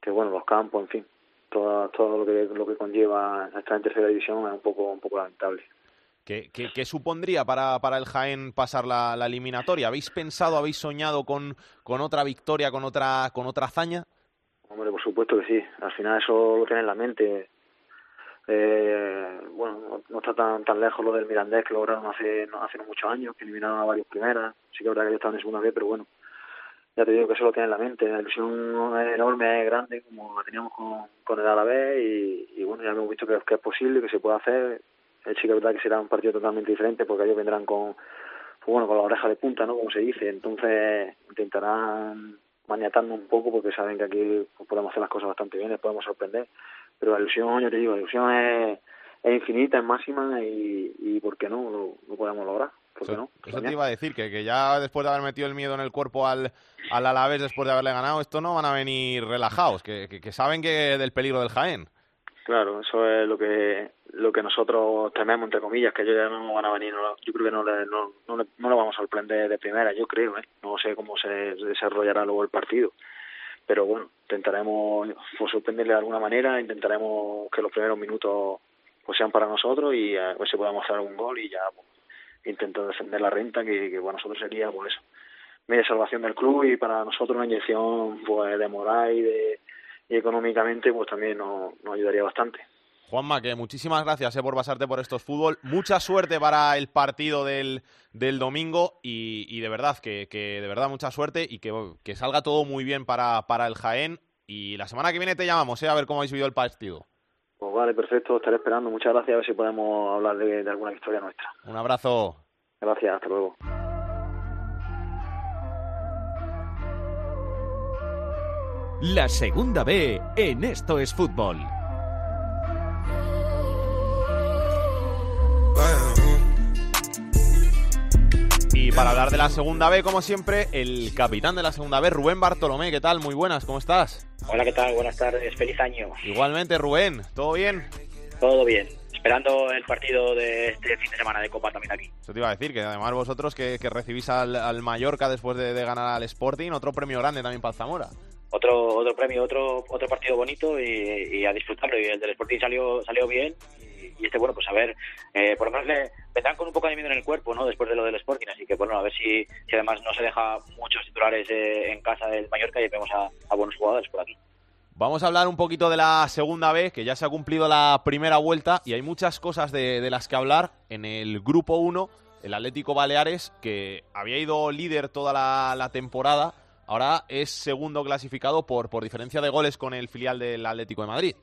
que bueno, los campos, en fin, todo, todo lo que lo que conlleva estar en tercera división es un poco un poco lamentable. ¿Qué, qué, qué supondría para, para el Jaén pasar la, la eliminatoria? ¿Habéis pensado, habéis soñado con, con otra victoria, con otra, con otra hazaña? Hombre, por supuesto que sí. Al final eso lo tiene en la mente. Eh, bueno, no, está tan tan lejos lo del Mirandés que lograron hace no, hace no muchos años, que eliminaron a varios primeras. Sí que verdad que ellos estaban en segunda vez, pero bueno, ya te digo que eso lo tiene en la mente. La ilusión es enorme, es grande, como la teníamos con, con el Alavés y, y bueno, ya hemos visto que, es posible, que se puede hacer. Sí que verdad que será un partido totalmente diferente porque ellos vendrán con, pues bueno, con la oreja de punta, ¿no? Como se dice. Entonces intentarán maniatarnos un poco porque saben que aquí pues, podemos hacer las cosas bastante bien, les podemos sorprender. Pero la ilusión, yo te digo, la ilusión es, es infinita, es máxima y, y ¿por qué no? Lo, lo podemos lograr. ¿Por qué Eso, no? eso te iba a decir, que, que ya después de haber metido el miedo en el cuerpo al, al Alavés, después de haberle ganado, esto no van a venir relajados, que, que, que saben que del peligro del Jaén. Claro, eso es lo que lo que nosotros tememos, entre comillas, que ellos ya no van a venir, no- yo creo que no le, no, no, le- no le vamos a sorprender de primera, yo creo, ¿eh? no sé cómo se desarrollará luego el partido, pero bueno, intentaremos pues, sorprenderle de alguna manera, intentaremos que los primeros minutos pues sean para nosotros y a ver si podemos hacer algún gol y ya pues, intentar defender la renta, que, que para nosotros sería pues eso, media salvación del club y para nosotros una inyección pues de moral y de y económicamente pues también nos, nos ayudaría bastante. Juanma, que muchísimas gracias eh, por pasarte por estos fútbol. Mucha suerte para el partido del, del domingo y, y de verdad, que, que de verdad mucha suerte y que, que salga todo muy bien para, para el Jaén. Y la semana que viene te llamamos, eh, a ver cómo habéis vivido el partido. Pues vale, perfecto, estaré esperando. Muchas gracias, a ver si podemos hablar de, de alguna historia nuestra. Un abrazo. Gracias, hasta luego. La segunda B en Esto es Fútbol. Para hablar de la segunda B, como siempre, el capitán de la segunda B, Rubén Bartolomé. ¿Qué tal? Muy buenas, ¿cómo estás? Hola, ¿qué tal? Buenas tardes, feliz año. Igualmente, Rubén, ¿todo bien? Todo bien. Esperando el partido de este fin de semana de Copa también aquí. Eso te iba a decir, que además vosotros que, que recibís al, al Mallorca después de, de ganar al Sporting, otro premio grande también para el Zamora. Otro otro premio, otro otro partido bonito y, y a disfrutarlo. Y el del Sporting salió salió bien. Y, este, bueno, pues a ver, eh, por lo menos le vendrán con un poco de miedo en el cuerpo, ¿no? Después de lo del Sporting. Así que, bueno, a ver si, si además no se deja muchos titulares eh, en casa del Mallorca y vemos a, buenos jugadores por aquí. Vamos a hablar un poquito de la segunda B, que ya se ha cumplido la primera vuelta y hay muchas cosas de, de las que hablar. En el grupo 1, el Atlético Baleares, que había ido líder toda la, la temporada, ahora es segundo clasificado por, por diferencia de goles con el filial del Atlético de Madrid.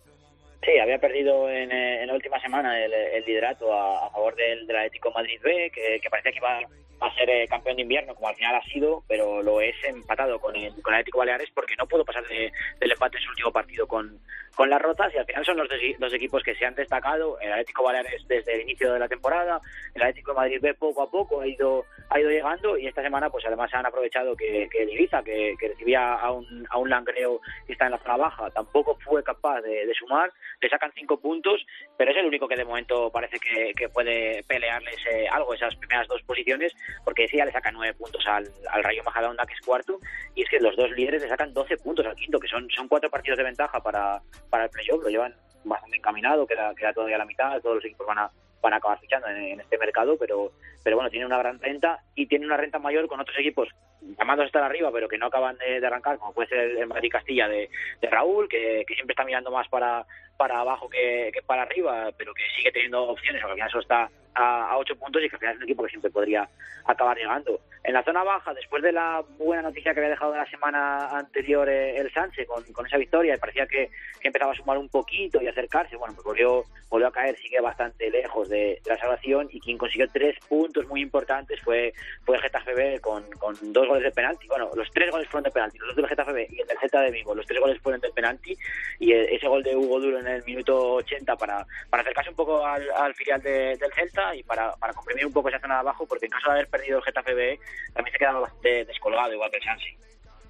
Sí, había perdido en, eh, en la última semana el, el liderato a, favor del, del Atlético Madrid B, que, que parecía que iba a ser eh, campeón de invierno, como al final ha sido, pero lo es empatado con el, con el Atlético Baleares porque no pudo pasar de- del empate en su último partido con, con las rotas y al final son los dos, equipos que se han destacado. El Atlético Baleares desde el inicio de la temporada, el Atlético de Madrid B poco a poco ha ido ha ido llegando y esta semana pues además han aprovechado que, que que, recibía a un, a un Langreo que está en la zona baja, tampoco fue capaz de, sumar, le sacan cinco puntos, pero es el único que de momento parece que, que puede pelearles eh, algo esas primeras dos posiciones, porque sí ya le sacan nueve puntos al, al Rayo Majadahonda, que es cuarto, y es que los dos líderes le sacan 12 puntos al quinto, que son, son cuatro partidos de ventaja para, para el playoff, lo llevan bastante encaminado, queda, queda todavía la mitad, todos los equipos van a, van a acabar fichando en, en este mercado, pero, pero bueno, tiene una gran renta y tiene una renta mayor con otros equipos llamados a estar arriba, pero que no acaban de, de arrancar, como puede ser el, Madrid Castilla de, de Raúl, que, que siempre está mirando más para, para abajo que, que para arriba, pero que sigue teniendo opciones, aunque al final solo está a, a ocho puntos y que al final es un equipo que siempre podría acabar llegando. En la zona baja, después de la buena noticia que había dejado la semana anterior eh, el Sánchez con, con esa victoria, y parecía que, empezaba a sumar un poquito y acercarse, bueno, pues volvió, volvió a caer, sigue bastante lejos de, la salvación y quien consiguió tres puntos muy importantes fue, fue el Getafe B con, con dos goles de penalti. Bueno, los tres goles fueron de penalti, los dos del Getafe B y el del Celta de Vigo, los tres goles fueron de penalti y eh, ese gol de Hugo Duro en el minuto 80 para, para acercarse un poco al, al filial de- del Celta y para, para comprimir un poco esa zona de abajo, porque en caso de haber perdido el Getafe B también se quedaba bastante descolgado, igual que el Sansi.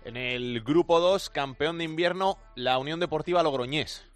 En el grupo 2, campeón de invierno, la Unión Deportiva Logroñés.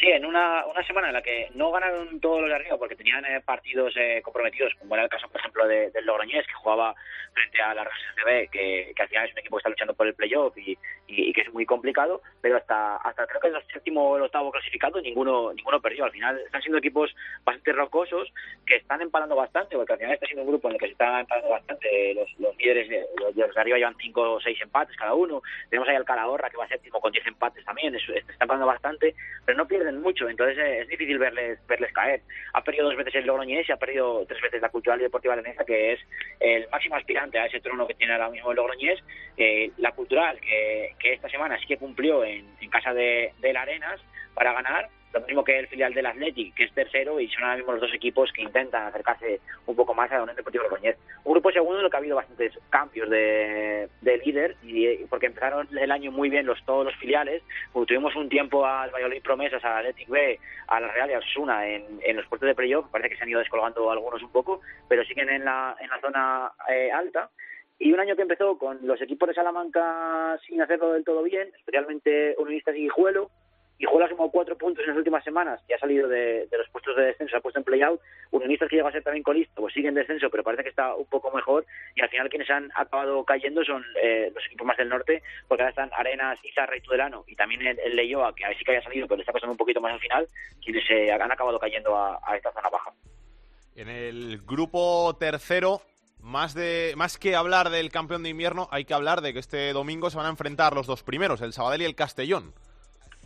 Sí, en una, una semana en la que no ganaron todos los de arriba porque tenían eh, partidos eh, comprometidos, como era el caso, por ejemplo, ejemplo, de, del Logroñés, que jugaba frente a la Real CB, que, que al final es un equipo que está luchando por el playoff y, y, que es muy complicado, pero hasta hasta creo que el séptimo o el octavo clasificado ninguno ninguno perdió. Al final están siendo equipos bastante rocosos que están empalando bastante, porque al final está siendo un grupo en el que se está empalando bastante. Los, los líderes de los, de arriba llevan cinco o seis empates cada uno. Tenemos ahí al Calahorra que va séptimo con 10 empates también, es, está empalando bastante, pero no pierden mucho, entonces eh, es difícil verles verles caer. Ha perdido dos veces el Logroñés y ha perdido tres veces la Cultural y Deportiva Leonesa, que es el máximo aspirante a ese trono que tiene ahora mismo el Logroñés. Eh, la Cultural, que, que esta semana sí que cumplió en, en casa de, de la Arenas para ganar, lo mismo que el filial del Athletic, que es tercero, y son ahora mismo los dos equipos que intentan acercarse un poco más a la Unión Deportiva Logroñés. Un grupo segundo en el que ha habido bastantes cambios de, de líder, y porque empezaron el año muy bien los todos los filiales, tuvimos un tiempo al Valladolid Promesas, al Athletic B, a la Real y al Osuna en, los puestos de playoff, parece que se han ido descolgando algunos un poco, pero siguen en la, en la zona eh, alta, y un año que empezó con los equipos de Salamanca sin hacerlo del todo bien, especialmente Unionistas y Guijuelo. Guijuelo ha sumado cuatro puntos en las últimas semanas y ha salido de, los puestos de descenso, se ha puesto en play-out. Unionistas que llegó a ser también colista, pues sigue en descenso, pero parece que está un poco mejor. Y al final quienes han acabado cayendo son eh, los equipos más del norte, porque ahora están Arenas, Izarra y Tudelano, y también el, el Leioa, que ahí sí que haya salido, pero le está pasando un poquito más al final, quienes eh, han acabado cayendo a, a esta zona baja. En el grupo tercero, más, de, más que hablar del campeón de invierno, hay que hablar de que este domingo se van a enfrentar los dos primeros, el Sabadell y el Castellón.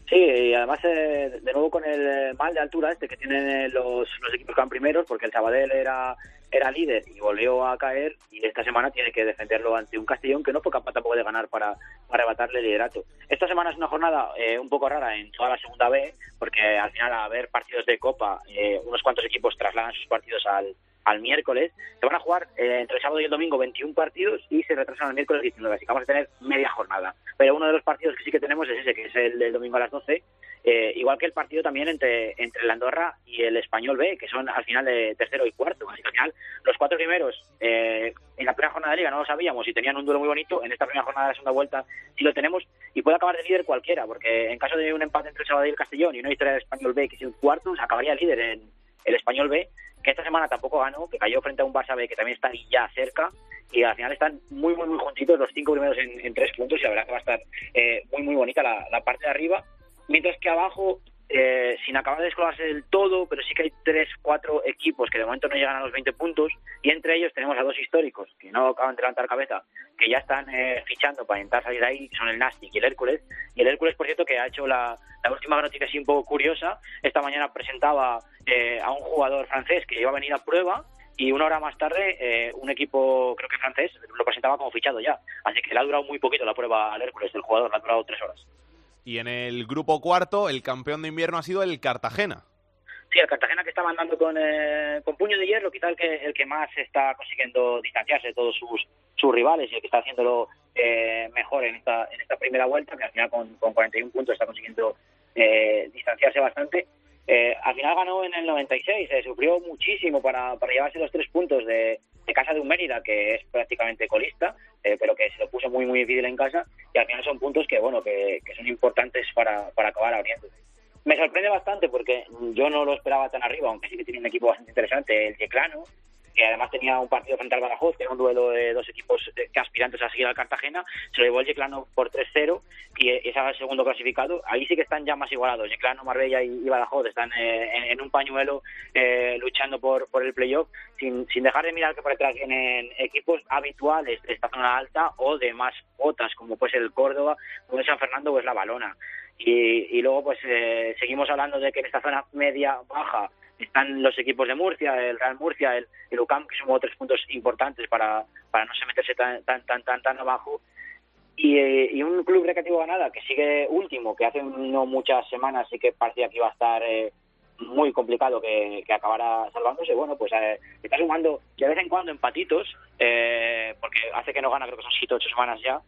Sí, y además eh, de nuevo con el eh, mal de altura este que tienen eh, los, los equipos que van primeros, porque el Sabadell era era líder y volvió a caer y esta semana tiene que defenderlo ante un Castellón que no fue capaz tampoco de ganar para, para arrebatarle el liderato. Esta semana es una jornada eh, un poco rara en toda la segunda B, porque al final a haber partidos de Copa, eh, unos cuantos equipos trasladan sus partidos al, al miércoles. Se van a jugar eh, entre el sábado y el domingo 21 partidos y se retrasan al miércoles 19, así que vamos a tener media jornada. Pero uno de los partidos que sí que tenemos es ese, que es el del domingo a las 12, eh, igual que el partido también entre, entre el Andorra y el Español B, que son al final de tercero y cuarto. Así que al final, los cuatro primeros eh, en la primera jornada de liga no lo sabíamos y tenían un duelo muy bonito. En esta primera jornada de la segunda vuelta sí lo tenemos y puede acabar de líder cualquiera, porque en caso de un empate entre el Sabadell y el Castellón y una victoria del Español B, que es un cuarto, acabaría líder en el Español B, que esta semana tampoco ganó, que cayó frente a un Barça B que también está ya cerca y al final están muy, muy, muy juntitos los cinco primeros en, en tres puntos y la verdad que va a estar eh, muy, muy bonita la, la parte de arriba mientras que abajo, eh, sin acabar de descolgarse del todo, pero sí que hay tres, cuatro equipos que de momento no llegan a los 20 puntos, y entre ellos tenemos a dos históricos que no acaban de levantar cabeza, que ya están eh, fichando para intentar salir de ahí, que son el Nastic y el Hércules. Y el Hércules, por cierto, que ha hecho la, la última noticia así un poco curiosa, esta mañana presentaba eh, a un jugador francés que iba a venir a prueba, y una hora más tarde eh, un equipo, creo que francés, lo presentaba como fichado ya. Así que le ha durado muy poquito la prueba al Hércules del jugador, le ha durado tres horas. Y en el grupo cuarto, el campeón de invierno ha sido el Cartagena. Sí, el Cartagena que está mandando con, eh, con puño de hierro, quizá el que, el que más está consiguiendo distanciarse de todos sus, sus rivales y el que está haciéndolo eh, mejor en esta, en esta primera vuelta, que al final con, con 41 puntos está consiguiendo eh, distanciarse bastante. Eh, al final ganó en el 96, se sufrió muchísimo para, para llevarse los tres puntos de, de casa de un Mérida, que es prácticamente colista, eh, pero que se lo puso muy, muy difícil en casa, y al final son puntos que, bueno, que, son importantes para, para acabar abriendo. Me sorprende bastante porque yo no lo esperaba tan arriba, aunque sí que tiene un equipo bastante interesante, el Yeclano, que además tenía un partido frente al Badajoz, que era un duelo de dos equipos eh, aspirantes a seguir al Cartagena, se lo llevó el Yeclano por 3-0 y ese era el segundo clasificado. Ahí sí que están ya más igualados, Yeclano, Marbella y, Badajoz están eh, en, un pañuelo eh, luchando por, por el playoff, sin, sin dejar de mirar que por detrás vienen equipos habituales de esta zona alta o de más cuotas, como puede ser el Córdoba, como el San Fernando o es la Balona. Y, y luego pues eh, seguimos hablando de que en esta zona media-baja están los equipos de Murcia, el Real Murcia, el, el UCAM, que sumó tres puntos importantes para, para no se meterse tan, tan, tan, tan, tan abajo. Y, eh, y, un club recreativo ganada que sigue último, que hace no muchas semanas sí que parecía que iba a estar eh, muy complicado que, que acabara salvándose. Bueno, pues eh, está sumando de vez en cuando empatitos, eh, porque hace que no gana, creo que son siete o ocho semanas ya,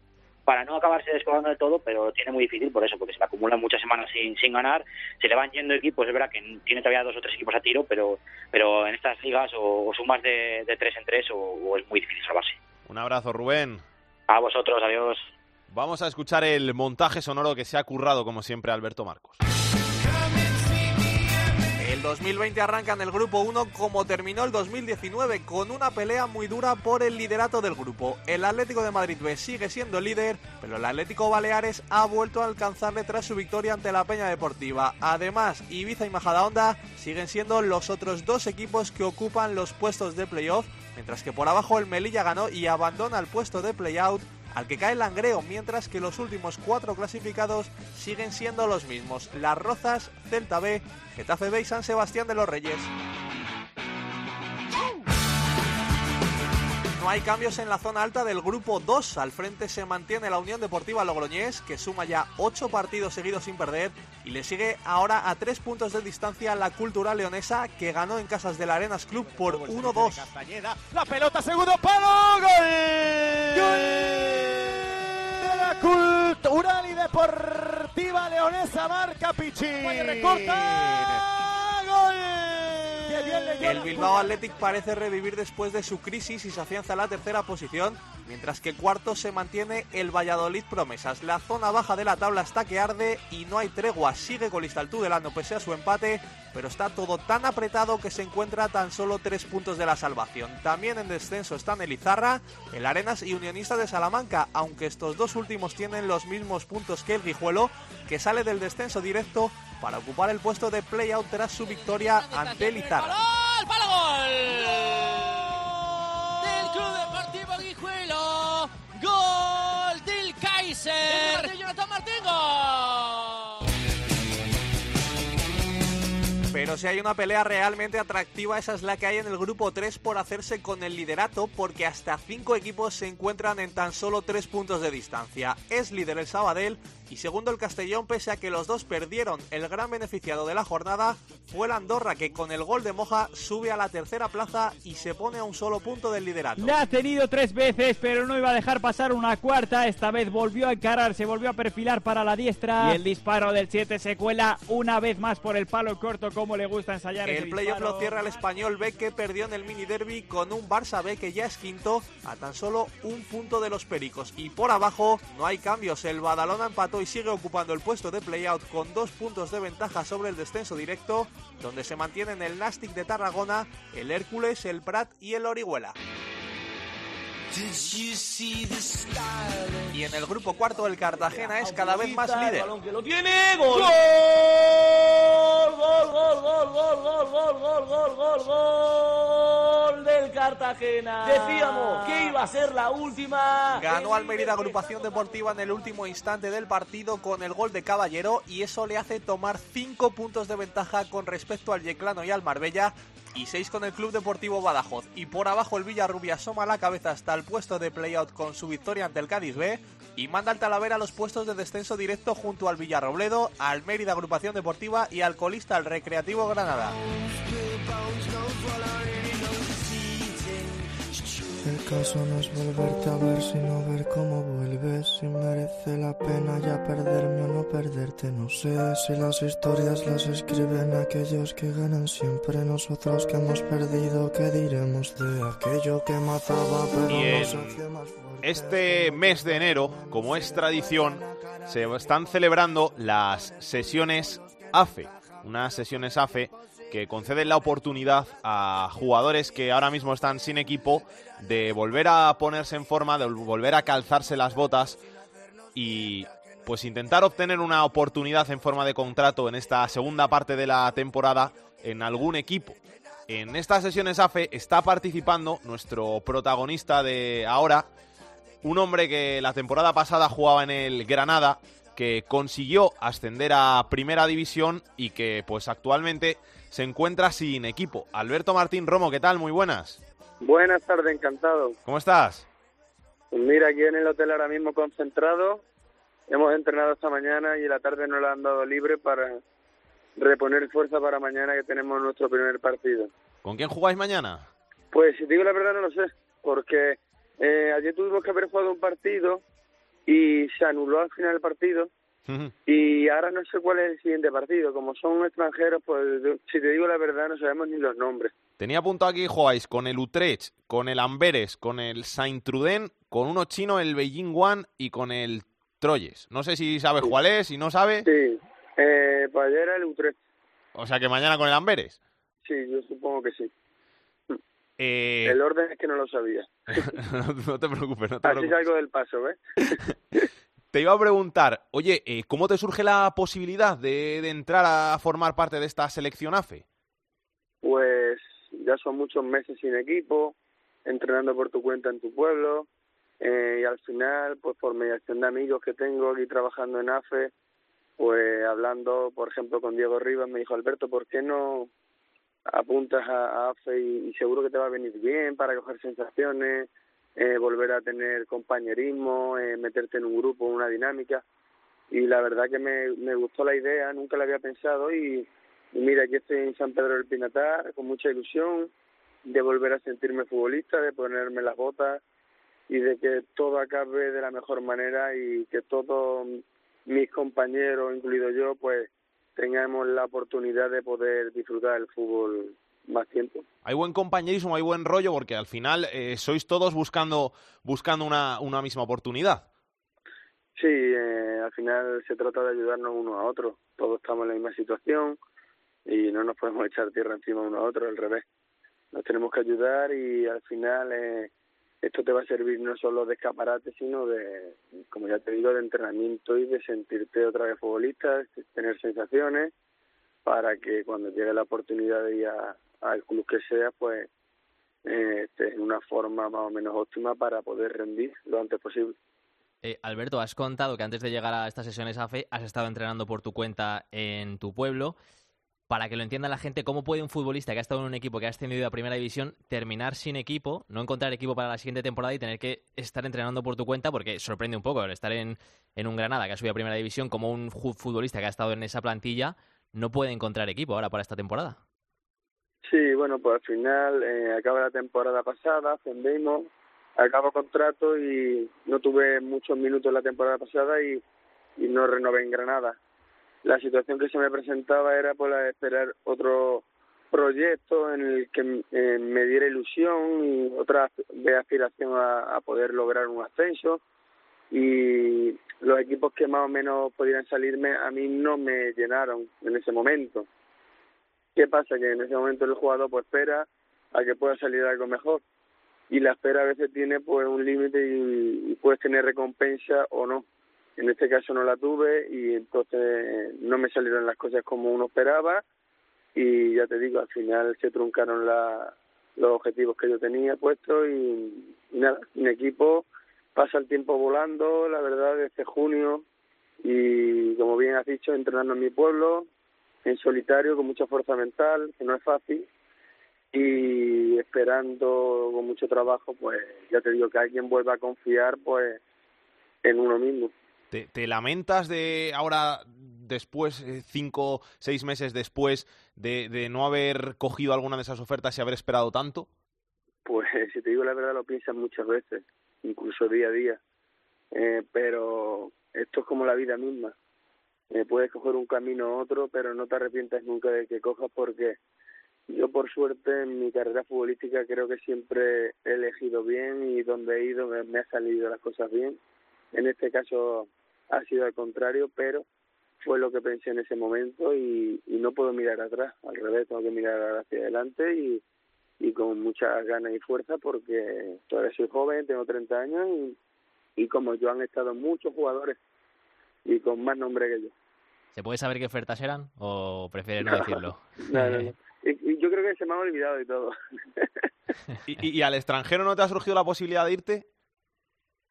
para no acabarse descolgando de todo, pero lo tiene muy difícil por eso, porque se le acumulan muchas semanas sin, sin ganar, se le van yendo equipos, es verdad que tiene todavía dos o tres equipos a tiro, pero, pero en estas ligas o, o sumas de, de, tres en tres o, o, es muy difícil salvarse. Un abrazo, Rubén. A vosotros, adiós. Vamos a escuchar el montaje sonoro que se ha currado, como siempre, Alberto Marcos. 2020 arranca en el grupo 1 como terminó el 2019, con una pelea muy dura por el liderato del grupo. El Atlético de Madrid B sigue siendo líder, pero el Atlético Baleares ha vuelto a alcanzarle tras su victoria ante la Peña Deportiva. Además, Ibiza y Majadahonda siguen siendo los otros dos equipos que ocupan los puestos de playoff, mientras que por abajo el Melilla ganó y abandona el puesto de playout al que cae Langreo, mientras que los últimos cuatro clasificados siguen siendo los mismos, Las Rozas, Celta B, Getafe B y San Sebastián de los Reyes. No hay cambios en la zona alta del grupo 2. Al frente se mantiene la Unión Deportiva Logroñés, que suma ya 8 partidos seguidos sin perder, y le sigue ahora a 3 puntos de distancia la Cultural Leonesa, que ganó en Casas del Arenas Club por 1-2. La pelota, segundo palo, gol. De la Cultural y Deportiva Leonesa, marca Pichi. Recorta, gol. El Bilbao Athletic parece revivir después de su crisis y se afianza en la tercera posición, mientras que cuarto se mantiene el Valladolid Promesas. La zona baja de la tabla está que arde y no hay tregua. Sigue colista el Tudelano pese a su empate, pero está todo tan apretado que se encuentra tan solo tres puntos de la salvación. También en descenso están el Izarra, el Arenas y Unionista de Salamanca, aunque estos dos últimos tienen los mismos puntos que el Guijuelo, que sale del descenso directo para ocupar el puesto de play-out tras su victoria ante el Izarra. ¡Gol! ¡Palo gol! Club Deportivo Guijuelo. Gol del Kaiser. De Jonathan Martín. Gol. Pero si hay una pelea realmente atractiva, esa es la que hay en el grupo 3 por hacerse con el liderato, porque hasta 5 equipos se encuentran en tan solo 3 puntos de distancia. Es líder el Sabadell y segundo el Castellón, pese a que los dos perdieron. El gran beneficiado de la jornada fue el Andorra, que con el gol de Moja sube a la tercera plaza y se pone a un solo punto del liderato. La ha tenido tres veces, pero no iba a dejar pasar una cuarta. Esta vez volvió a encarar, se volvió a perfilar para la diestra. Y el disparo del 7 se cuela una vez más por el palo corto, le gusta ensayar El playoff lo cierra el español B que perdió en el mini derby con un Barça B que ya es quinto a tan solo un punto de los Pericos. Y por abajo no hay cambios. El Badalona empató y sigue ocupando el puesto de playout con dos puntos de ventaja sobre el descenso directo, donde se mantienen el Nastic de Tarragona, el Hércules, el Prat y el Orihuela. Y en el grupo cuarto el Cartagena es cada vez más líder. que lo tiene, gol. Gol, gol, gol, gol, gol, gol, gol, gol, gol, gol, gol del Cartagena. Decíamos que iba a ser la última. Ganó al Mérida Agrupación Deportiva en el último instante del partido con el gol de Caballero y eso le hace tomar 5 puntos de ventaja con respecto al Yeclano y al Marbella y 6 con el Club Deportivo Badajoz. Y por abajo el Villarrubia asoma la cabeza hasta el puesto de playout con su victoria ante el Cádiz B y manda al Talavera a los puestos de descenso directo junto al Villarrobledo, al Mérida Agrupación Deportiva y al colista al Recreativo Granada. El caso no es volverte a ver, sino ver cómo vuelves. Si merece la pena ya perderme o no perderte. No sé si las historias las escriben aquellos que ganan siempre. Nosotros que hemos perdido, ¿qué diremos de aquello que mataba pero en más fuerte? Este mes de enero, como es tradición, se están celebrando las sesiones AFE. Unas sesiones AFE que conceden la oportunidad a jugadores que ahora mismo están sin equipo de volver a ponerse en forma, de volver a calzarse las botas y pues intentar obtener una oportunidad en forma de contrato en esta segunda parte de la temporada en algún equipo. En estas sesiones AFE está participando nuestro protagonista de ahora, un hombre que la temporada pasada jugaba en el Granada, que consiguió ascender a Primera División y que pues actualmente se encuentra sin equipo. Alberto Martín Romo, ¿qué tal? Muy buenas. Buenas tardes, encantado. ¿Cómo estás? Pues mira, aquí en el hotel ahora mismo concentrado. Hemos entrenado esta mañana y la tarde nos la han dado libre para reponer fuerza para mañana que tenemos nuestro primer partido. ¿Con quién jugáis mañana? Pues si digo la verdad no lo sé, porque eh, ayer tuvimos que haber jugado un partido y se anuló al final el partido y ahora no sé cuál es el siguiente partido. Como son extranjeros, pues si te digo la verdad no sabemos ni los nombres. Tenía apuntado aquí jugáis con el Utrecht, con el Amberes, con el Saint Truden, con uno chino, el Beijing One y con el Troyes. No sé si sabes cuál es, si no sabes. Sí, eh, pues ayer era el Utrecht. O sea que mañana con el Amberes. Sí, yo supongo que sí. Eh, El orden es que no lo sabía. no, no te preocupes, no te Así preocupes. salgo del paso, ¿ves? Te iba a preguntar, oye, eh, ¿cómo te surge la posibilidad de, entrar a formar parte de esta selección AFE? Pues ya son muchos meses sin equipo, entrenando por tu cuenta en tu pueblo, eh, y al final, pues por mediación de amigos que tengo aquí trabajando en AFE, pues hablando, por ejemplo, con Diego Rivas, me dijo, Alberto, ¿por qué no apuntas a, AFE y seguro que te va a venir bien para coger sensaciones, eh, volver a tener compañerismo, eh, meterte en un grupo, una dinámica? Y la verdad que me, me gustó la idea, nunca la había pensado y, mira, aquí estoy en San Pedro del Pinatar con mucha ilusión de volver a sentirme futbolista, de ponerme las botas y de que todo acabe de la mejor manera y que todos mis compañeros, incluido yo, pues tengamos la oportunidad de poder disfrutar del fútbol más tiempo. Hay buen compañerismo, hay buen rollo, porque al final eh, sois todos buscando, buscando una, una misma oportunidad. Sí, eh, al final se trata de ayudarnos uno a otro. Todos estamos en la misma situación y no nos podemos echar tierra encima uno a otro, al revés. Nos tenemos que ayudar y al final eh, esto te va a servir no solo de escaparate, sino de, como ya te digo, de entrenamiento y de sentirte otra vez futbolista, tener sensaciones para que cuando llegue la oportunidad de ir a- al club que sea, pues eh, en una forma más o menos óptima para poder rendir lo antes posible. Eh, Alberto, has contado que antes de llegar a estas sesiones AFE has estado entrenando por tu cuenta en tu pueblo. Para que lo entienda la gente, ¿cómo puede un futbolista que ha estado en un equipo que ha ascendido a Primera División terminar sin equipo, no encontrar equipo para la siguiente temporada y tener que estar entrenando por tu cuenta? Porque sorprende un poco el estar en, en un Granada que ha subido a Primera División como un futbolista que ha estado en esa plantilla no puede encontrar equipo ahora para esta temporada. Sí, bueno, pues al final eh, acaba la temporada pasada, ascendimos, acabo contrato y no tuve muchos minutos la temporada pasada y, no renové en Granada. La situación que se me presentaba era por la de esperar otro proyecto en el que eh, me diera ilusión y otra de aspiración a, a poder lograr un ascenso y los equipos que más o menos podían salirme a mí no me llenaron en ese momento. ¿Qué pasa? Que en ese momento el jugador pues espera a que pueda salir algo mejor y la espera a veces tiene pues un límite y, puedes tener recompensa o no. En este caso no la tuve y entonces no me salieron las cosas como uno esperaba y ya te digo, al final se truncaron la, los objetivos que yo tenía puestos y, y mi equipo pasa el tiempo volando, la verdad, desde junio y como bien has dicho, entrenando en mi pueblo, en solitario, con mucha fuerza mental, que no es fácil, y esperando con mucho trabajo, pues ya te digo que alguien vuelva a confiar pues en uno mismo. ¿Te, te lamentas de ahora, después, eh, cinco, seis meses después, de, de no haber cogido alguna de esas ofertas y haber esperado tanto? Pues si te digo la verdad lo piensas muchas veces, incluso día a día, eh, pero esto es como la vida misma. Eh, puedes coger un camino u otro, pero no te arrepientas nunca de que cojas porque yo por suerte en mi carrera futbolística creo que siempre he elegido bien y donde he ido me, me ha salido las cosas bien. En este caso ha sido al contrario, pero fue lo que pensé en ese momento y, no puedo mirar atrás, al revés, tengo que mirar hacia adelante y, con muchas ganas y fuerza porque todavía soy joven, tengo 30 años y como yo han estado muchos jugadores y con más nombre que yo. ¿Se puede saber qué ofertas eran o prefieres no decirlo? No, no, no. Y, y yo creo que se me ha olvidado de todo. ¿Y, y- y al extranjero no te ha surgido la posibilidad de irte?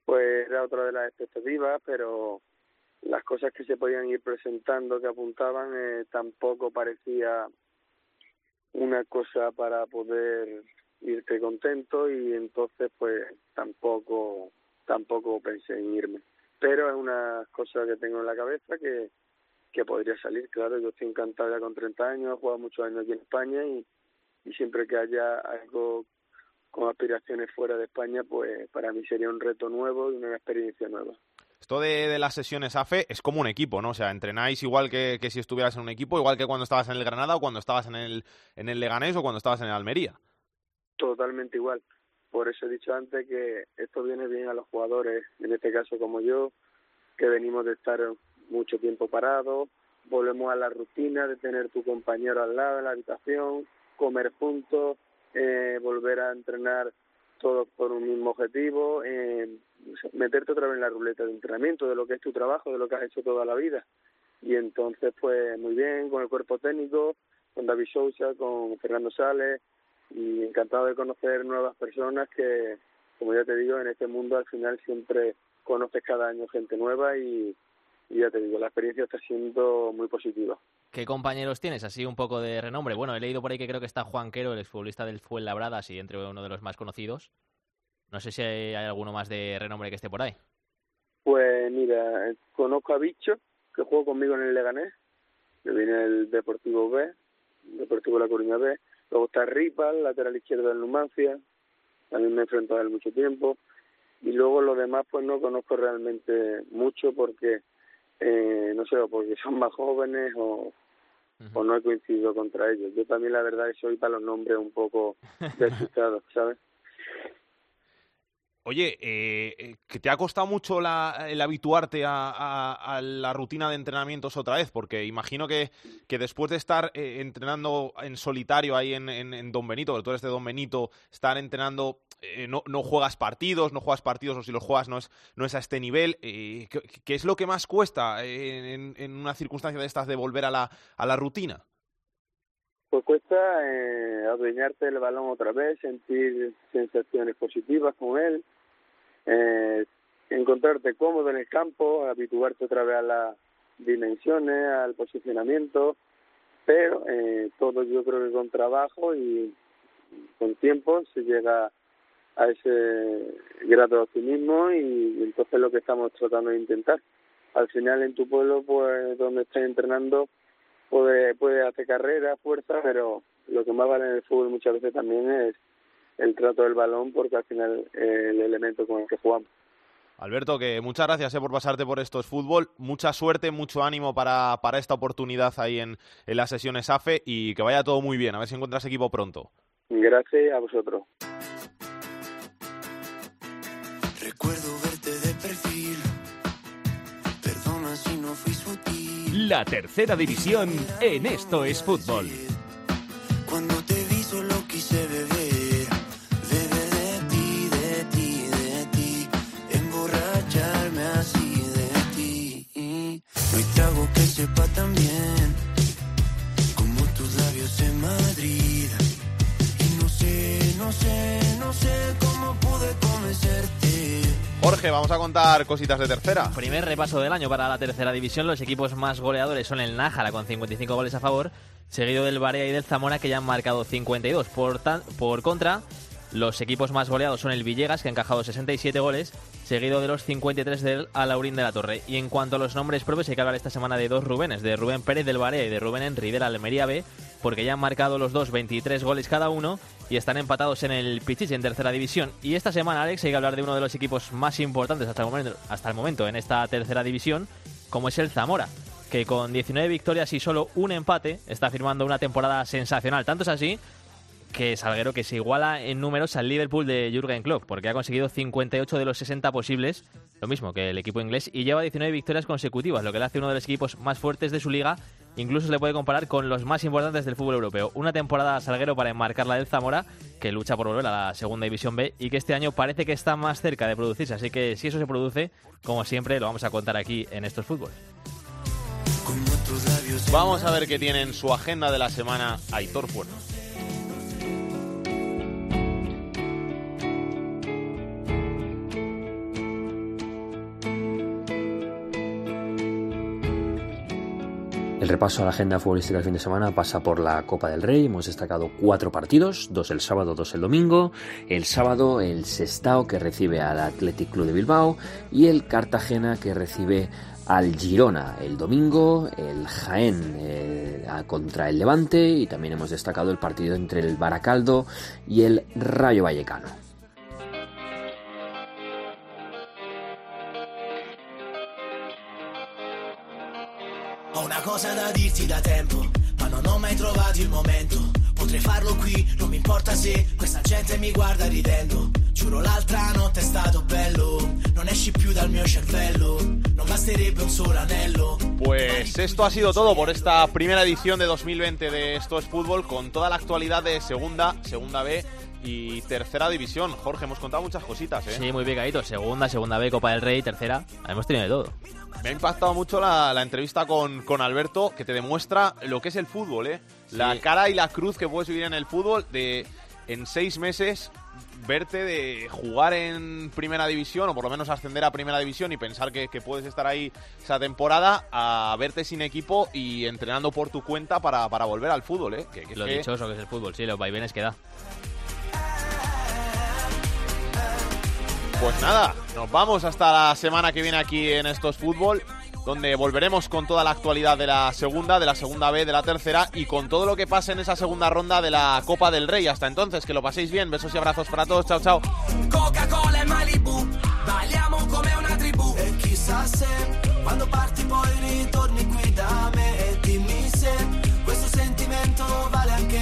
Pues era otra de las expectativas, pero las cosas que se podían ir presentando, que apuntaban, eh, tampoco parecía una cosa para poder irte contento y entonces pues tampoco tampoco pensé en irme. Pero es una cosa que tengo en la cabeza que, que podría salir, claro, yo estoy encantado ya con 30 años, he jugado muchos años aquí en España y, y siempre que haya algo con aspiraciones fuera de España, pues para mí sería un reto nuevo y una experiencia nueva. Esto de, de las sesiones AFE es como un equipo, ¿no? O sea, entrenáis igual que, que si estuvieras en un equipo, igual que cuando estabas en el Granada o cuando estabas en el, en el Leganés o cuando estabas en el Almería. Totalmente igual. Por eso he dicho antes que esto viene bien a los jugadores, en este caso como yo, que venimos de estar mucho tiempo parados, volvemos a la rutina de tener tu compañero al lado en la habitación, comer juntos, eh, volver a entrenar todos por un mismo objetivo, eh, meterte otra vez en la ruleta de entrenamiento de lo que es tu trabajo, de lo que has hecho toda la vida. Y entonces, pues muy bien, con el cuerpo técnico, con David Sousa, con Fernando Sales, y encantado de conocer nuevas personas que, como ya te digo, en este mundo al final siempre conoces cada año gente nueva y, y ya te digo, la experiencia está siendo muy positiva. ¿Qué compañeros tienes? Así un poco de renombre. Bueno, he leído por ahí que creo que está Juan Quero, el exfutbolista del Fuenlabrada, así entre uno de los más conocidos. No sé si hay alguno más de renombre que esté por ahí. Pues mira, conozco a Bicho, que jugó conmigo en el Leganés, que viene el Deportivo B, Deportivo La Coruña B. Luego está Ripa, lateral izquierdo del Numancia, también me he enfrentado a él mucho tiempo. Y luego los demás pues no conozco realmente mucho porque, eh, no sé, o porque son más jóvenes o, o no he coincidido contra ellos. Yo también la verdad que soy para los nombres un poco despistado, ¿sabes? Oye, eh, eh, que te ha costado mucho la, el habituarte a, la rutina de entrenamientos otra vez, porque imagino que, que después de estar eh, entrenando en solitario ahí en, en- Don Benito, que tú eres de Don Benito, estar entrenando, eh, no, no juegas partidos, no juegas partidos o si los juegas no es, no es a este nivel. eh, ¿qué, qué es lo que más cuesta en, una circunstancia de estas de volver a la, a la rutina? Pues cuesta eh, adueñarte del balón otra vez, sentir sensaciones positivas con él, eh, encontrarte cómodo en el campo, habituarte otra vez a las dimensiones, al posicionamiento, pero eh, todo yo creo que con trabajo y con tiempo se llega a ese grado de optimismo y, entonces lo que estamos tratando de intentar. Al final en tu pueblo, pues donde estés entrenando, puede, puede hacer carrera, fuerza, pero lo que más vale en el fútbol muchas veces también es el trato del balón porque al final es el elemento con el que jugamos. Alberto, que muchas gracias eh, por pasarte por estos fútbol. Mucha suerte, mucho ánimo para, para esta oportunidad ahí en, en las sesiones AFE y que vaya todo muy bien. A ver si encuentras equipo pronto. Gracias a vosotros. Recuerdo verte de perfil. Perdona si no fui sutil. La tercera división en Esto es Fútbol. Vamos a contar cositas de tercera. Primer repaso del año para la tercera división. Los equipos más goleadores son el Nájara con 55 goles a favor, seguido del Barea y del Zamora que ya han marcado 52. Por, tan- por contra, los equipos más goleados son el Villegas que ha encajado 67 goles, seguido de los 53 del Alaurín de la Torre. Y en cuanto a los nombres propios, hay que hablar esta semana de dos Rubénes, de Rubén Pérez del Barea y de Rubén Henry del Almería B, porque ya han marcado los dos 23 goles cada uno y están empatados en el Pichichi en tercera división. Y esta semana, Alex, hay que hablar de uno de los equipos más importantes hasta el momento, hasta el momento en esta tercera división, como es el Zamora, que con 19 victorias y solo un empate está firmando una temporada sensacional. Tanto es así que Salguero que se iguala en números al Liverpool de Jürgen Klopp, porque ha conseguido 58 de los 60 posibles, lo mismo que el equipo inglés, y lleva 19 victorias consecutivas, lo que le hace uno de los equipos más fuertes de su liga, incluso se le puede comparar con los más importantes del fútbol europeo. Una temporada a Salguero para enmarcar la del Zamora, que lucha por volver a la segunda división B y que este año parece que está más cerca de producirse, así que si eso se produce, como siempre, lo vamos a contar aquí en estos fútbol. Vamos a ver qué tiene en su agenda de la semana Aitor Fuerte. El repaso a la agenda futbolística del fin de semana pasa por la Copa del Rey. Hemos destacado cuatro partidos, dos el sábado, dos el domingo. El sábado el Sestao que recibe al Athletic Club de Bilbao y el Cartagena que recibe al Girona. El domingo el Jaén eh, contra el Levante y también hemos destacado el partido entre el Baracaldo y el Rayo Vallecano. Cosa da dirti da tempo, ma non ho mai trovato il momento. Potrei farlo qui, non mi importa se questa gente mi guarda ridendo. Giuro l'altra notte è stato bello, non esci più dal mio cervello. Non basterebbe un solo anello, Pues esto ha sido todo por esta primera edición de 2020 de Esto es Fútbol, con toda la actualidad de Segunda, Segunda B y Tercera División. Jorge, hemos contado muchas cositas, ¿eh? Sí, muy pegadito. Segunda, Segunda B, Copa del Rey, Tercera. Hemos tenido de todo. Me ha impactado mucho la, la entrevista con, con Alberto, que te demuestra lo que es el fútbol, ¿eh? La cara y la cruz que puedes vivir en el fútbol de en seis meses verte de jugar en primera división o por lo menos ascender a primera división y pensar que, que puedes estar ahí esa temporada a verte sin equipo y entrenando por tu cuenta para, para volver al fútbol, ¿eh? Que- que Lo que- dichoso que es el fútbol, sí, los vaivenes que da. Pues nada, nos vamos hasta la semana que viene aquí en Estos Fútbol, donde volveremos con toda la actualidad de la segunda, de la segunda B, de la tercera y con todo lo que pase en esa segunda ronda de la Copa del Rey. Hasta entonces, que lo paséis bien, besos y abrazos para todos, chao, chao. Questo sentimento vale anche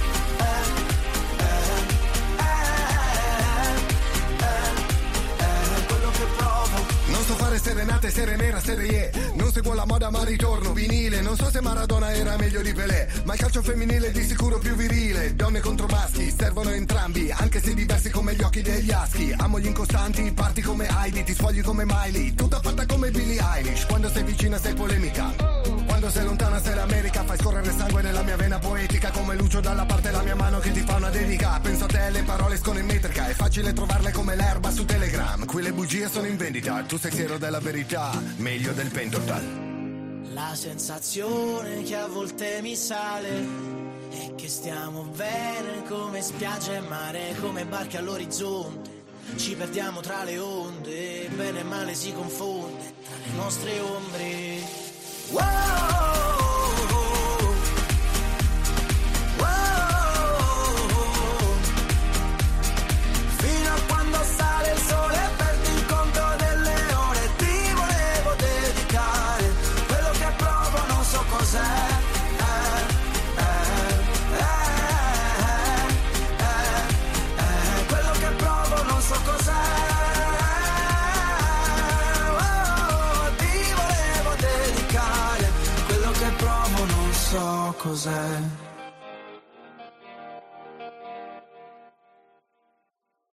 provo Non so fare serenate, serie nera, serie E Non seguo la moda ma ritorno. Vinile Non so se Maradona era meglio di Pelé Ma il calcio femminile è di sicuro più virile. Donne contro maschi, servono entrambi Anche se diversi come gli occhi degli aschi. Amo gli incostanti, parti come Heidi Ti sfogli come Miley, tutta fatta come Billie Eilish Quando sei vicina sei polemica Quando sei lontana sei l'America Fai scorrere sangue nella mia vena poetica Come Lucio dalla parte della mia mano che ti fa una dedica Penso a te, le parole escono in metrica È facile trovarle come l'erba su Telegram Qui le bugie sono in vendita Tu sei siero della verità Meglio del pentotal La sensazione che a volte mi sale è che stiamo bene come spiaggia e mare, come barche all'orizzonte. Ci perdiamo tra le onde, bene e male si confonde tra le nostre ombre. Whoa! So cos'è